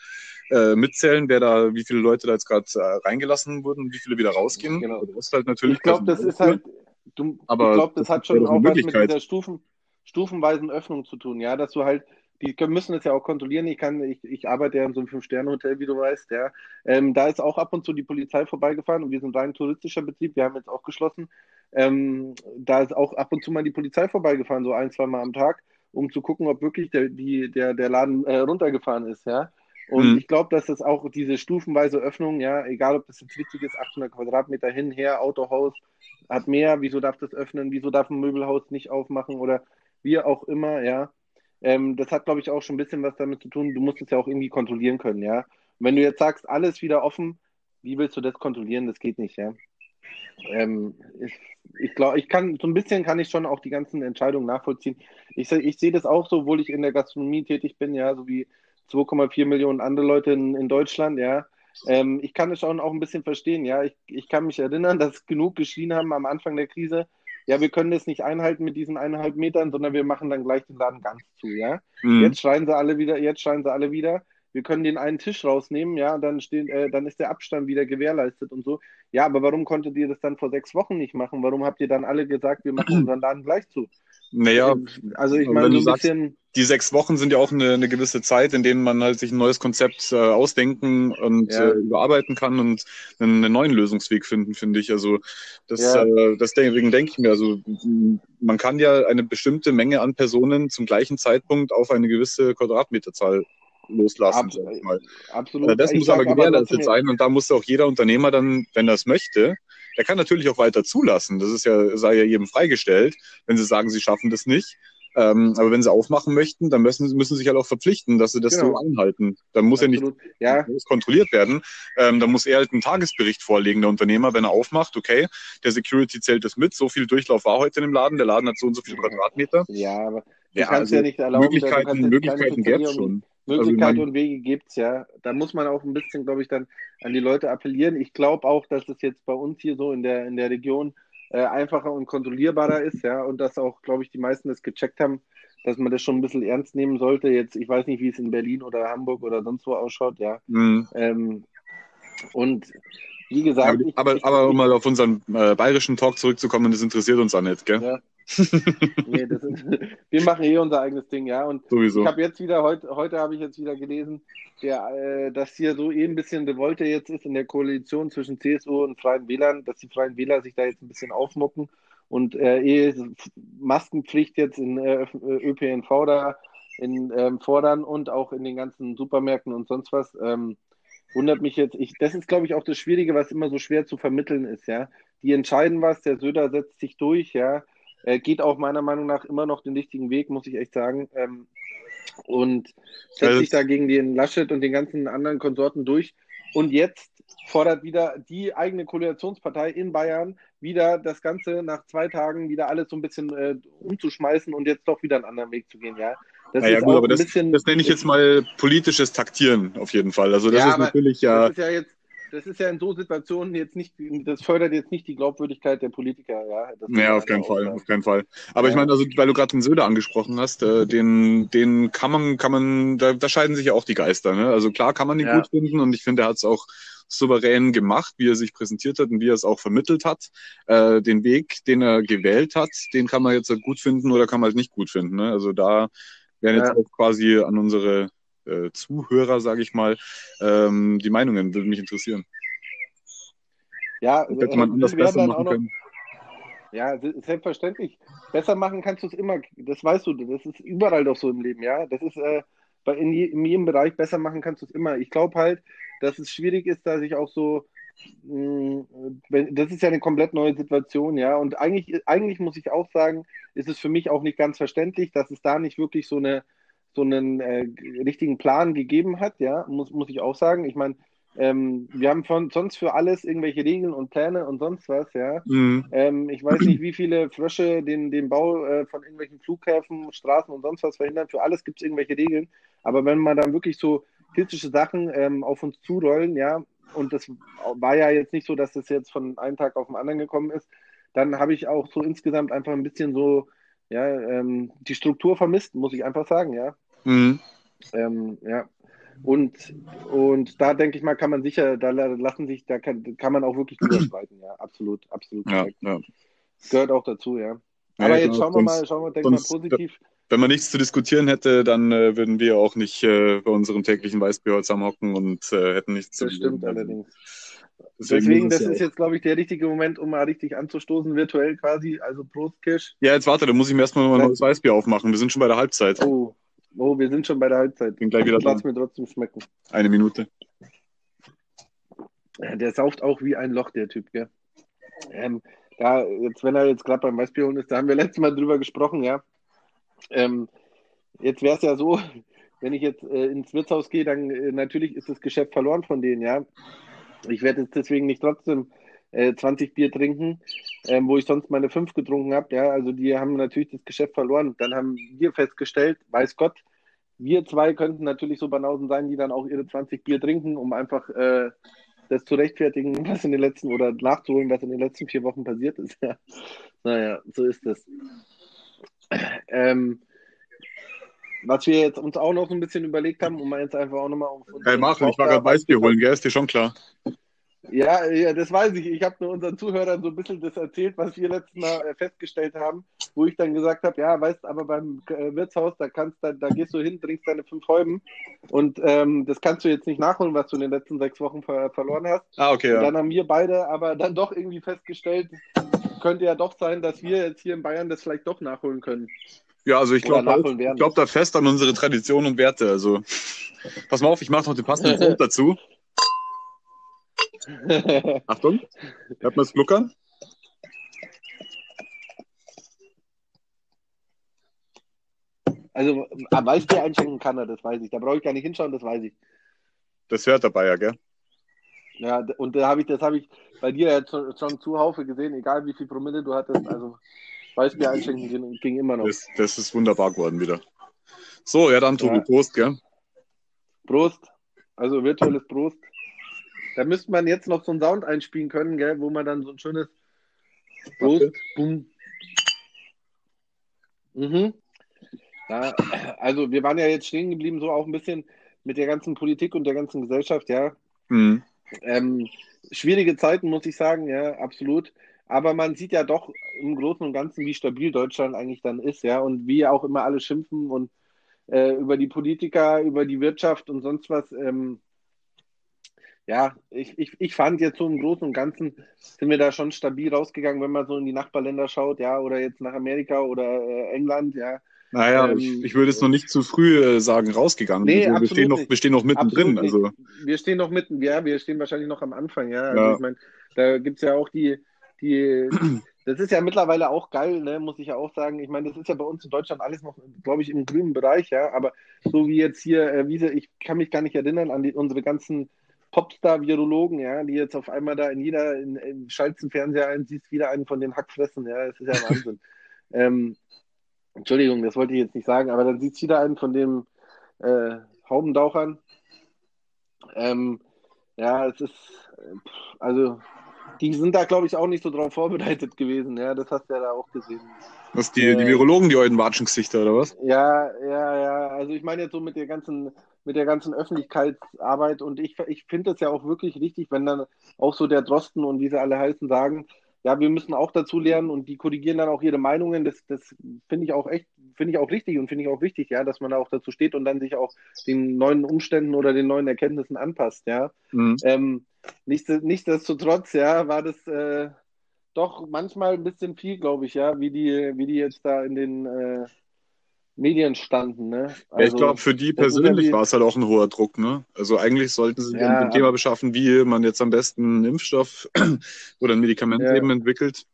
D: äh, mitzählen, wer da, wie viele Leute da jetzt gerade äh, reingelassen wurden und wie viele wieder rausgehen.
C: Genau.
D: Du musst halt natürlich
C: Ich glaube, das ist halt, du,
D: Aber
C: ich glaube,
D: das
C: das hat schon auch was mit dieser Stufen, stufenweisen Öffnung zu tun, ja, dass du halt, die können- müssen das ja auch kontrollieren. Ich kann, ich, ich arbeite ja in so einem Fünf-Sterne-Hotel, wie du weißt, ja. Ähm, da ist auch ab und zu die Polizei vorbeigefahren und wir sind rein touristischer Betrieb, wir haben jetzt auch geschlossen. Ähm, da ist auch ab und zu mal die Polizei vorbeigefahren, so ein, zwei Mal am Tag, um zu gucken, ob wirklich der, die, der, der Laden äh, runtergefahren ist, ja. Und
D: Mhm.
C: ich glaube, dass das auch diese stufenweise Öffnung, ja, egal ob das jetzt wichtig ist, 800 Quadratmeter hin, her, Autohaus hat mehr, wieso darf das öffnen, wieso darf ein Möbelhaus nicht aufmachen oder wie auch immer, ja. Ähm, das hat, glaube ich, auch schon ein bisschen was damit zu tun. Du musst es ja auch irgendwie kontrollieren können, ja. Und wenn du jetzt sagst, alles wieder offen, wie willst du das kontrollieren? Das geht nicht, ja. Ähm, ich ich glaube, ich kann, so ein bisschen kann ich schon auch die ganzen Entscheidungen nachvollziehen. Ich, ich sehe das auch so, obwohl ich in der Gastronomie tätig bin, ja, so wie 2,4 Millionen andere Leute in, in Deutschland, ja. Ähm, ich kann es schon auch ein bisschen verstehen, ja. Ich, ich kann mich erinnern, dass genug geschrien haben am Anfang der Krise, ja, wir können das nicht einhalten mit diesen eineinhalb Metern, sondern wir machen dann gleich den Laden ganz zu, ja.
D: Mhm.
C: Jetzt schreien sie alle wieder, jetzt schreien sie alle wieder, wir können den einen Tisch rausnehmen, ja, dann, stehen, äh, dann ist der Abstand wieder gewährleistet und so. Ja, aber warum konntet ihr das dann vor sechs Wochen nicht machen? Warum habt ihr dann alle gesagt, wir machen [CLEARS THROAT] unseren Laden gleich zu?
D: Naja,
C: Also ich meine, so ein
D: sagst,
C: bisschen,
D: die sechs Wochen sind ja auch eine, eine gewisse Zeit, in denen man halt sich ein neues Konzept äh, ausdenken und
C: Ja.
D: äh, überarbeiten kann und einen, einen neuen Lösungsweg finden, finde ich. Also das,
C: Ja.
D: äh, deswegen denke ich mir, also man kann ja eine bestimmte Menge an Personen zum gleichen Zeitpunkt auf eine gewisse Quadratmeterzahl loslassen,
C: Ab-
D: sag ich mal.
C: absolut.
D: Äh, Das
C: Ich
D: muss aber gewährleistet sein und da muss auch jeder Unternehmer dann, wenn er es möchte, der kann natürlich auch weiter zulassen. Das ist ja, sei ja jedem freigestellt, wenn sie sagen, sie schaffen das nicht. Ähm, aber wenn sie aufmachen möchten, dann müssen, müssen sie sich halt auch verpflichten, dass sie das
C: Genau.
D: so einhalten. Dann muss ja nicht
C: Absolut. Ja,
D: kontrolliert werden. Ähm, dann muss er halt einen Tagesbericht vorlegen, der Unternehmer, wenn er aufmacht, okay, der Security zählt das mit, so viel Durchlauf war heute in dem Laden, der Laden hat so und so viele Quadratmeter.
C: ja, aber du
D: Ja,
C: kannst
D: also
C: ja nicht erlauben,
D: Möglichkeiten,
C: jetzt
D: Möglichkeiten gäbe es schon. Also,
C: Möglichkeiten
D: ich mein-
C: und Wege gibt's ja. Da muss man auch ein bisschen, glaube ich, dann an die Leute appellieren. Ich glaube auch, dass es jetzt bei uns hier so in der, in der Region äh, einfacher und kontrollierbarer ist, ja, und dass auch, glaube ich, die meisten das gecheckt haben, dass man das schon ein bisschen ernst nehmen sollte. Jetzt, ich weiß nicht, wie es in Berlin oder Hamburg oder sonst wo ausschaut, ja.
D: Mhm.
C: Ähm, und wie gesagt,
D: Aber,
C: ich,
D: aber,
C: ich,
D: aber um mal auf unseren äh, bayerischen Talk zurückzukommen, das interessiert uns auch nicht, gell?
C: Ja. [LAUGHS] nee, das ist, wir machen eh unser eigenes Ding, ja. Und
D: Sowieso.
C: Ich habe jetzt wieder, heute, heute habe ich jetzt wieder gelesen, der, äh, dass hier so eh ein bisschen Revolte jetzt ist in der Koalition zwischen CSU und Freien Wählern, dass die Freien Wähler sich da jetzt ein bisschen aufmucken und äh, eh Maskenpflicht jetzt in äh, äh, ÖPNV da in, ähm, fordern und auch in den ganzen Supermärkten und sonst was. Ähm, wundert mich jetzt. Ich, das ist, glaube ich, auch das Schwierige, was immer so schwer zu vermitteln ist, ja. Die entscheiden was, der Söder setzt sich durch, ja. Äh, geht auch meiner Meinung nach immer noch den richtigen Weg, muss ich echt sagen. Ähm, und setzt
D: Also-
C: sich da gegen den Laschet und den ganzen anderen Konsorten durch. Und jetzt fordert wieder die eigene Koalitionspartei in Bayern wieder das Ganze nach zwei Tagen wieder alles so ein bisschen äh, umzuschmeißen und jetzt doch wieder einen anderen Weg zu gehen, ja. Das
D: naja,
C: ist
D: gut, aber
C: ein
D: das,
C: bisschen.
D: das nenne ich jetzt mal politisches Taktieren auf jeden Fall. Also das
C: Ja,
D: ist natürlich
C: Das
D: ja,
C: ist ja jetzt, das ist ja in so Situationen jetzt nicht, das fördert jetzt nicht die Glaubwürdigkeit der Politiker, ja. Das man
D: auf keinen Fall, auf keinen Fall. Aber ich
C: Ja.
D: meine, also weil du gerade den Söder angesprochen hast, äh, den, den kann man, kann man, da, da scheiden sich ja auch die Geister. Ne? Also klar kann man ihn
C: Ja.
D: gut finden und ich finde, er hat es auch souverän gemacht, wie er sich präsentiert hat und wie er es auch vermittelt hat. Äh, den Weg, den er gewählt hat, den kann man jetzt halt gut finden oder kann man halt nicht gut finden. Ne? Also da wären jetzt
C: Ja.
D: auch quasi an unsere äh, Zuhörer, sage ich mal, ähm, die Meinungen würden mich interessieren.
C: Ja,
D: hätte man
C: äh,
D: anders besser machen
C: noch,
D: können.
C: ja, se- selbstverständlich. Besser machen kannst du es immer, das weißt du, das ist überall doch so im Leben, ja. Das ist äh, bei in, je, in jedem Bereich besser machen kannst du es immer. Ich glaube halt, dass es schwierig ist, da sich auch so, wenn, das ist ja eine komplett neue Situation, ja. Und eigentlich, eigentlich muss ich auch sagen, ist es für mich auch nicht ganz verständlich, dass es da nicht wirklich so eine, so einen äh, richtigen Plan gegeben hat, ja, muss, muss ich auch sagen. Ich meine, ähm, wir haben von, sonst für alles irgendwelche Regeln und Pläne und sonst was, ja.
D: Mhm.
C: Ähm, ich weiß nicht, wie viele Frösche den, den Bau äh, von irgendwelchen Flughäfen, Straßen und sonst was verhindern. Für alles gibt es irgendwelche Regeln. Aber wenn man dann wirklich so kritische Sachen ähm, auf uns zurollen, ja, und das war ja jetzt nicht so, dass das jetzt von einem Tag auf den anderen gekommen ist, dann habe ich auch so insgesamt einfach ein bisschen so, ja, ähm, die Struktur vermisst, muss ich einfach sagen, ja.
D: Mhm.
C: Ähm, ja. Und, und da denke ich mal, kann man sicher, da la- lassen sich, da kann, kann man auch wirklich drüber [CLEARS THROAT] streiten, ja, absolut, absolut
D: Ja, ja.
C: Gehört auch dazu, ja. Aber
D: ja,
C: jetzt schauen wir mal, schauen wir, denken mal positiv.
D: Wenn man nichts zu diskutieren hätte, dann äh, würden wir auch nicht äh, bei unserem täglichen Weißbier zusammenhocken und äh, hätten nichts zu
C: Das stimmt
D: bereden. Also,
C: allerdings.
D: Deswegen,
C: Deswegen, das ist jetzt, glaube ich, der richtige Moment, um mal richtig anzustoßen, virtuell quasi. Also Prost, Kirsch.
D: Ja, jetzt warte, da muss ich mir erstmal noch ein
C: Ja.
D: neues Weißbier aufmachen. Wir sind schon bei der Halbzeit.
C: Oh, oh, wir sind schon bei der Halbzeit.
D: Bin gleich wieder
C: Lass mir trotzdem schmecken.
D: Eine Minute.
C: Ja, Der sauft auch wie ein Loch, der Typ, gell? Ähm, da, jetzt, wenn er jetzt gerade beim Weißbier holen ist, da haben wir letztes Mal drüber gesprochen, ja. Ähm, jetzt wäre es ja so, [LAUGHS] wenn ich jetzt äh, ins Wirtshaus gehe, dann äh, natürlich ist das Geschäft verloren von denen, ja. Ich werde jetzt deswegen nicht trotzdem äh, 20 Bier trinken, ähm, wo ich sonst meine 5 getrunken habe, ja. Also die haben natürlich das Geschäft verloren. Dann haben wir festgestellt, weiß Gott, wir zwei könnten natürlich so Banausen sein, die dann auch ihre 20 Bier trinken, um einfach äh, das zu rechtfertigen, [LAUGHS] was in den letzten oder nachzuholen, was in den letzten vier Wochen passiert ist. [LAUGHS] Ja. Naja, so ist es. Ähm, was wir jetzt uns auch noch so ein bisschen überlegt haben, um mal jetzt einfach auch nochmal auf
D: Hey, Martin, ich war gerade Weißbier holen, gell? Ist dir schon klar.
C: Ja, ja, das weiß ich. Ich habe nur unseren Zuhörern so ein bisschen das erzählt, was wir letztes Mal äh, festgestellt haben, wo ich dann gesagt habe, ja, weißt aber beim äh, Wirtshaus, da kannst da, da gehst du hin, trinkst deine fünf Häuben und ähm, das kannst du jetzt nicht nachholen, was du in den letzten sechs Wochen ver verloren hast.
D: Ah, okay,
C: Und
D: ja.
C: dann haben wir beide aber dann doch irgendwie festgestellt, könnte ja doch sein, dass wir jetzt hier in Bayern das vielleicht doch nachholen können.
D: Ja, also ich glaube
C: werden.
D: glaub da fest an unsere Traditionen und Werte. Also pass mal auf, ich mache noch den passenden [LAUGHS] Sound dazu. [LAUGHS] Achtung, hört man das Gluckern?
C: Also am Weißbier einschenken kann er, das weiß ich. Da brauche ich gar nicht hinschauen, das weiß ich.
D: Das hört der Bayer, gell?
C: Ja, und da habe ich, das habe ich bei dir jetzt schon, schon zuhaufe gesehen, egal wie viel Promille du hattest. Also Weißbier einschenken ging, ging immer noch.
D: Das, das ist wunderbar geworden wieder. So, ja dann, Tobi,
C: Ja.
D: Prost, gell?
C: Prost. Also virtuelles Prost. Da müsste man jetzt noch so einen Sound einspielen können, gell, wo man dann so ein schönes Prost. Boom. Mhm. Ja, also wir waren ja jetzt stehen geblieben, so auch ein bisschen mit der ganzen Politik und der ganzen Gesellschaft, ja.
D: Mhm.
C: Ähm, schwierige Zeiten, muss ich sagen, ja, absolut. Aber man sieht ja doch im Großen und Ganzen, wie stabil Deutschland eigentlich dann ist, ja, und wie auch immer alle schimpfen und äh, über die Politiker, über die Wirtschaft und sonst was. Ähm, ja, ich, ich, ich fand jetzt so im Großen und Ganzen sind wir da schon stabil rausgegangen, wenn man so in die Nachbarländer schaut, ja, oder jetzt nach Amerika oder äh, England, ja.
D: Naja,
C: Ähm,
D: ich, ich würde es noch nicht zu früh äh, sagen, rausgegangen.
C: Nee,
D: also, wir, stehen noch,
C: nicht.
D: wir stehen noch mittendrin. Also.
C: Wir stehen noch mitten, ja, wir stehen wahrscheinlich noch am Anfang, ja. Also
D: Ja.
C: ich meine, da gibt es ja auch die, die, [CLEARS THROAT] das ist ja mittlerweile auch geil, ne, muss ich ja auch sagen. Ich meine, das ist ja bei uns in Deutschland alles noch, glaube ich, im grünen Bereich, ja, aber so wie jetzt hier, äh, Wiese, ich kann mich gar nicht erinnern an die, unsere ganzen Popstar-Virologen, ja, die jetzt auf einmal da in jeder, in, in schaltest den Fernseher ein, siehst wieder einen von den Hackfressen, ja, das ist ja Wahnsinn. [LAUGHS] ähm, Entschuldigung, das wollte ich jetzt nicht sagen, aber dann siehst du wieder einen von dem äh, Haubendauchern. Ähm, ja, es ist, äh, also, die sind da, glaube ich, auch nicht so drauf vorbereitet gewesen. Ja, das hast du ja da auch gesehen.
D: was die, die
C: Äh,
D: Virologen, die alten Watschengesichter, oder was?
C: Ja, ja, ja. Also ich meine jetzt so mit der ganzen, mit der ganzen Öffentlichkeitsarbeit und ich, ich finde es ja auch wirklich richtig, wenn dann auch so der Drosten und wie sie alle heißen sagen, ja, wir müssen auch dazu lernen und die korrigieren dann auch ihre Meinungen. Das, das finde ich auch echt, finde ich auch richtig und finde ich auch wichtig, ja, dass man da auch dazu steht und dann sich auch den neuen Umständen oder den neuen Erkenntnissen anpasst, ja.
D: Mhm.
C: Ähm, nichts, nichtsdestotrotz, ja, war das äh, doch manchmal ein bisschen viel, glaube ich, ja, wie die, wie die jetzt da in den äh, Medien standen, ne?
D: ja, ich glaube, für die persönlich war es halt auch ein hoher Druck. Ne? Also eigentlich sollten sie sich
C: Ja,
D: mit dem Thema beschaffen, wie man jetzt am besten einen Impfstoff [CLEARS THROAT] oder ein Medikament
C: Ja.
D: eben entwickelt.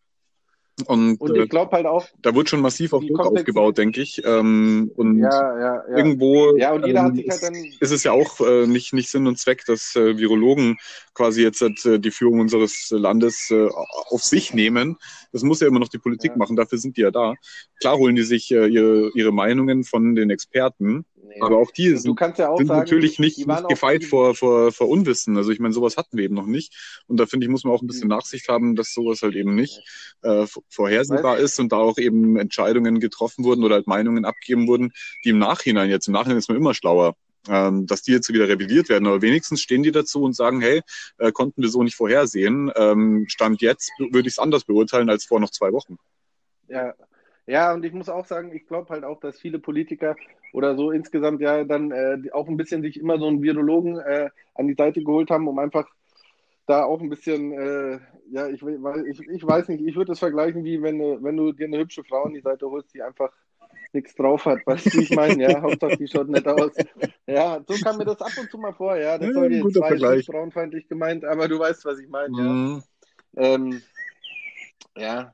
D: Und,
C: Und
D: äh,
C: ich glaube halt auch,
D: da wird schon massiv auf Druck aufgebaut, denke ich. Ähm, und
C: ja, ja, ja.
D: irgendwo
C: Ja, und jeder hat
D: ähm,
C: sich halt
D: ist,
C: dann-
D: ist es ja auch äh, nicht, nicht Sinn und Zweck, dass äh, Virologen quasi jetzt äh, die Führung unseres Landes äh, auf sich nehmen. Das muss ja immer noch die Politik
C: Ja.
D: machen, dafür sind die ja da. Klar holen die sich äh, ihre, ihre Meinungen von den Experten,
C: Nee.
D: aber auch die sind,
C: ja auch
D: sind
C: sagen,
D: natürlich nicht, nicht gefeit vor, vor, vor Unwissen. Also ich meine, sowas hatten wir eben noch nicht. Und da finde ich, muss man auch ein bisschen
C: Mhm.
D: Nachsicht haben, dass sowas halt eben nicht äh, vorhersehbar ist und da auch eben Entscheidungen getroffen wurden oder halt Meinungen abgegeben wurden, die im Nachhinein, jetzt im Nachhinein ist man immer schlauer, ähm, dass die jetzt wieder revidiert werden. Aber wenigstens stehen die dazu und sagen, hey, äh, konnten wir so nicht vorhersehen. Ähm, Stand jetzt würde ich es anders beurteilen als vor noch zwei Wochen.
C: Ja, ja, und ich muss auch sagen, ich glaube halt auch, dass viele Politiker oder so insgesamt ja dann äh, auch ein bisschen sich immer so einen Virologen äh, an die Seite geholt haben, um einfach da auch ein bisschen, äh, ja, ich, ich, ich weiß nicht, ich würde es vergleichen, wie wenn du, wenn du dir eine hübsche Frau an die Seite holst, die einfach nichts drauf hat. Weißt du, wie ich meine? Ja, Hauptsache die schaut nett aus. Ja, so kam mir das ab und zu mal vor, ja. Das
D: Ja,
C: soll
D: ein
C: jetzt
D: Vergleich.
C: nicht frauenfeindlich gemeint, aber du weißt, was ich meine, ja.
D: Mhm.
C: Ähm, ja,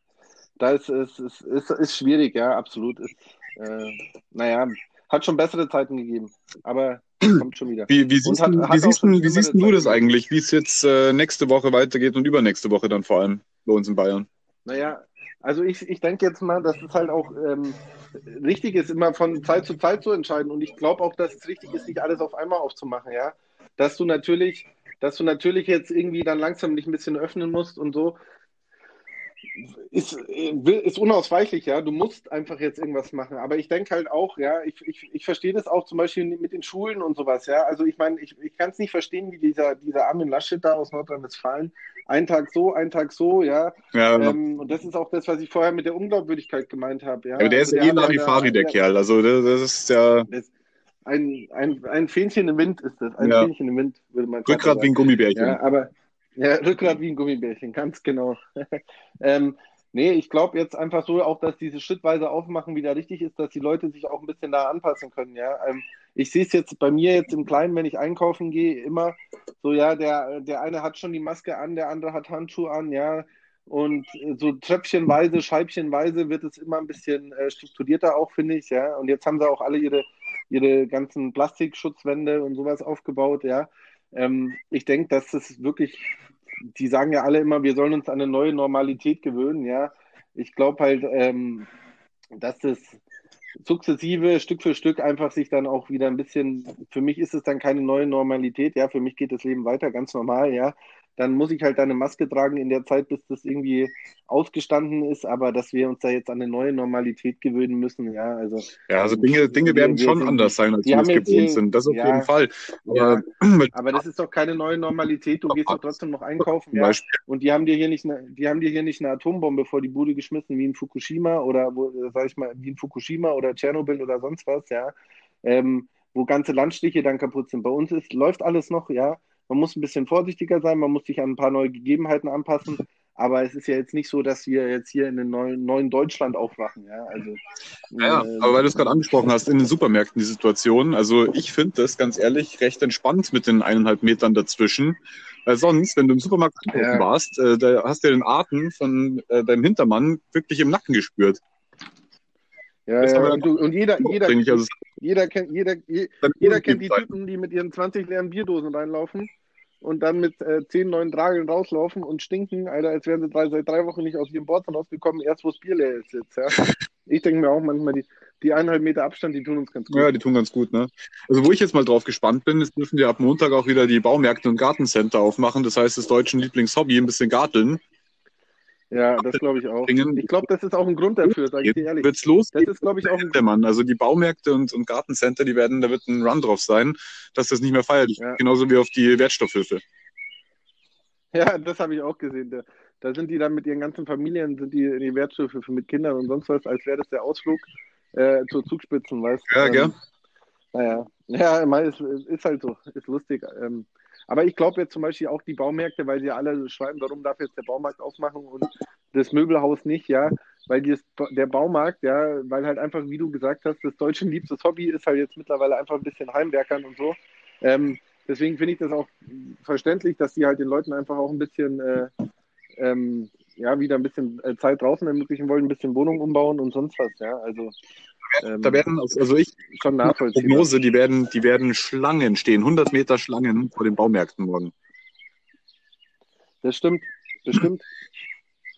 C: da ist es ist, ist, ist schwierig, ja, absolut. Ist, äh, naja, hat schon bessere Zeiten gegeben, aber kommt schon wieder.
D: Wie, wie siehst,
C: hat-
D: du,
C: hat
D: wie
C: auch
D: siehst, wie siehst du das eigentlich, wie es jetzt äh, nächste Woche weitergeht und übernächste Woche dann vor allem bei uns in Bayern?
C: Naja, also ich, ich denke jetzt mal, dass es halt auch ähm, richtig ist, immer von Zeit zu Zeit zu entscheiden. Und ich glaube auch, dass es richtig ist, nicht alles auf einmal aufzumachen, ja. Dass du natürlich, dass du natürlich jetzt irgendwie dann langsam dich ein bisschen öffnen musst und so. Ist, ist unausweichlich, ja. Du musst einfach jetzt irgendwas machen. Aber ich denke halt auch, ja, ich, ich, ich verstehe das auch zum Beispiel mit den Schulen und sowas, ja. Also ich meine, ich, ich kann es nicht verstehen, wie dieser, dieser Armin Laschet da aus Nordrhein-Westfalen, ein Tag so, ein Tag so, ja.
D: Ja, genau.
C: Ähm, und das ist auch das, was ich vorher mit der Unglaubwürdigkeit gemeint habe, ja.
D: aber der ist
C: Also
D: eh Larifari, der
C: da-
D: Kerl. Also das, das ist ja
C: Das, ein, ein, ein Fähnchen im Wind ist das. Ein
D: Ja.
C: Fähnchen im Wind, würde man Vater
D: Rückgrat wie ein
C: sagen.
D: Gummibärchen.
C: Ja, aber ja, Rückgrat wie ein Gummibärchen, ganz genau. [LAUGHS] ähm, nee, ich glaube jetzt einfach so auch, dass dieses schrittweise Aufmachen wieder richtig ist, dass die Leute sich auch ein bisschen da anpassen können, ja. Ähm, ich sehe es jetzt bei mir jetzt im Kleinen, wenn ich einkaufen gehe, immer so, ja, der, der eine hat schon die Maske an, der andere hat Handschuhe an, ja. Und äh, so tröpfchenweise, scheibchenweise wird es immer ein bisschen äh, strukturierter auch, finde ich, ja. Und jetzt haben sie auch alle ihre, ihre ganzen Plastikschutzwände und sowas aufgebaut, ja. Ähm, ich denke, dass es wirklich, die sagen ja alle immer, wir sollen uns an eine neue Normalität gewöhnen, ja. Ich glaube halt, ähm, dass das sukzessive, Stück für Stück einfach sich dann auch wieder ein bisschen, für mich ist es dann keine neue Normalität, ja, für mich geht das Leben weiter, ganz normal, ja. Dann muss ich halt eine Maske tragen in der Zeit, bis das irgendwie ausgestanden ist, aber dass wir uns da jetzt an eine neue Normalität gewöhnen müssen, ja, also
D: Ja, also Dinge, Dinge
C: Wir-
D: werden
C: wir
D: schon
C: sind-
D: anders sein, als
C: die
D: wir es
C: jetzt
D: gewohnt sind. Das auf
C: ja,
D: jeden Fall.
C: ja, [CLEARS THROAT]
D: Aber
C: aber das ist doch keine neue Normalität, du gehst doch trotzdem noch einkaufen, ja. Und die haben dir hier nicht eine, die haben dir hier nicht eine Atombombe vor die Bude geschmissen, wie in Fukushima oder wo, sag ich mal, wie in Fukushima oder Tschernobyl oder sonst was, ja, ähm, wo ganze Landstriche dann kaputt sind. Bei uns ist, läuft alles noch, ja. Man muss ein bisschen vorsichtiger sein, man muss sich an ein paar neue Gegebenheiten anpassen. Aber es ist ja jetzt nicht so, dass wir jetzt hier in einem neuen, neuen Deutschland aufwachen, ja. Also,
D: ja,
C: ähm,
D: aber weil du es gerade angesprochen hast, in den Supermärkten die Situation, also ich finde das ganz ehrlich recht entspannt mit den eineinhalb Metern dazwischen. Weil sonst, wenn du im Supermarkt einkaufen
C: Ja.
D: warst, äh, da hast du ja den Atem von äh, deinem Hintermann wirklich im Nacken gespürt.
C: ja, ja, und, du, und jeder, jeder,
D: also,
C: jeder kennt, jeder, Jeder kennt die. Typen, die mit ihren 20 leeren Bierdosen reinlaufen und dann mit äh, 10 neuen Drageln rauslaufen und stinken, Alter, als wären sie drei, seit drei Wochen nicht aus ihrem Bord rausgekommen, erst wo das Bier leer ist jetzt, ja. [LAUGHS] Ich denke mir auch manchmal, die, die eineinhalb Meter Abstand, die tun uns ganz gut.
D: Ja, die tun ganz gut, ne? Also wo ich jetzt mal drauf gespannt bin, ist, dürfen wir ab Montag auch wieder die Baumärkte und Gartencenter aufmachen. Das heißt, das deutschen Lieblingshobby, ein bisschen garteln.
C: Ja, das glaube ich auch. Ich glaube, das ist auch ein Grund dafür, sage ich dir ehrlich.
D: Wird's
C: Das
D: losgehen?
C: ist, glaube ich, auch ein
D: Mann. Also die Baumärkte und, und Gartencenter, die werden, da wird ein Run drauf sein, dass das nicht mehr feierlich
C: Ja.
D: ist. Genauso wie auf die Wertstoffhöfe.
C: Ja, das habe ich auch gesehen. Da, da sind die dann mit ihren ganzen Familien, sind die in die Wertschöpfe mit Kindern und sonst was, als wäre das der Ausflug äh, zur Zugspitzen, weißt du?
D: Ja,
C: Ähm,
D: gell?
C: Naja, ja, ist, ist halt so, ist lustig. Ähm, aber ich glaube jetzt zum Beispiel auch die Baumärkte, weil sie alle schreiben, warum darf jetzt der Baumarkt aufmachen und das Möbelhaus nicht, ja, weil die, der Baumarkt, ja, weil halt einfach, wie du gesagt hast, das deutschen liebstes Hobby ist halt jetzt mittlerweile einfach ein bisschen Heimwerkern und so. Ähm, deswegen finde ich das auch verständlich, dass die halt den Leuten einfach auch ein bisschen, äh, ähm, ja, wieder ein bisschen äh, Zeit draußen ermöglichen wollen, ein bisschen Wohnung umbauen und sonst was, ja, also ähm,
D: Da werden, also ich,
C: schon nachvollziehbar.
D: Prognose, die werden, die werden Schlangen stehen, 100 Meter Schlangen vor den Baumärkten morgen.
C: Das stimmt, das stimmt.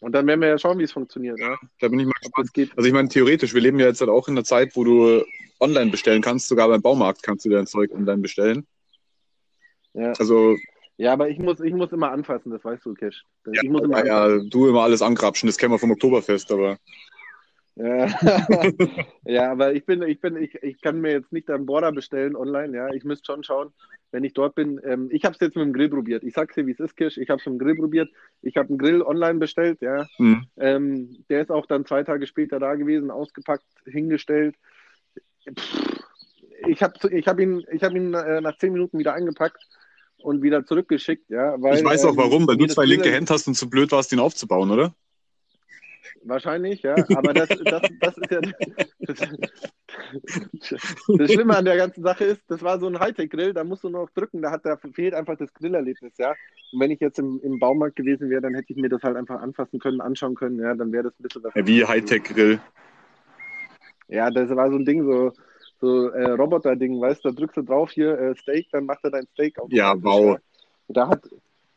C: Und dann werden wir ja schauen, wie es funktioniert, ja?
D: Da bin ich mal gespannt. Also ich meine, theoretisch, wir leben ja jetzt halt auch in einer Zeit, wo du online bestellen kannst, sogar beim Baumarkt kannst du dein Zeug online bestellen.
C: Ja,
D: Also
C: ja aber ich muss, ich muss immer anfassen, das weißt du, Cash.
D: ja,
C: Ich muss immer
D: ja,
C: anfassen.
D: du immer alles angrapschen, das kennen wir vom Oktoberfest, aber
C: Ja. [LAUGHS] ja, aber ich bin, ich bin, ich, ich kann mir jetzt nicht einen Border bestellen online, ja. Ich müsste schon schauen, wenn ich dort bin. Ähm, ich habe es jetzt mit dem Grill probiert. Ich sag's dir, wie es ist, Kirsch. Ich habe es mit dem Grill probiert. Ich habe einen Grill online bestellt, ja.
D: hm.
C: Ähm, der ist auch dann zwei Tage später da gewesen, ausgepackt, hingestellt. Pff, Ich habe ich hab ihn, ich hab ihn äh, nach zehn Minuten wieder eingepackt und wieder zurückgeschickt, ja. Weil,
D: ich weiß auch warum, weil du zwei linke Hände hast und zu blöd warst, ihn aufzubauen, oder?
C: Wahrscheinlich, ja. [LAUGHS] Aber das, das, das ist ja. Das, [LAUGHS] das Schlimme an der ganzen Sache ist, das war so ein Hightech-Grill, da musst du noch drücken, da, hat, da fehlt einfach das Grillerlebnis, ja. Und wenn ich jetzt im, im Baumarkt gewesen wäre, dann hätte ich mir das halt einfach anfassen können, anschauen können, ja, dann wäre das ein bisschen was.
D: Ja, wie Hightech-Grill.
C: Ja, das war so ein Ding, so, so äh, Roboter-Ding, weißt du, da drückst du drauf hier äh, Steak, dann macht er dein Steak auf.
D: Ja, wow.
C: Da hat,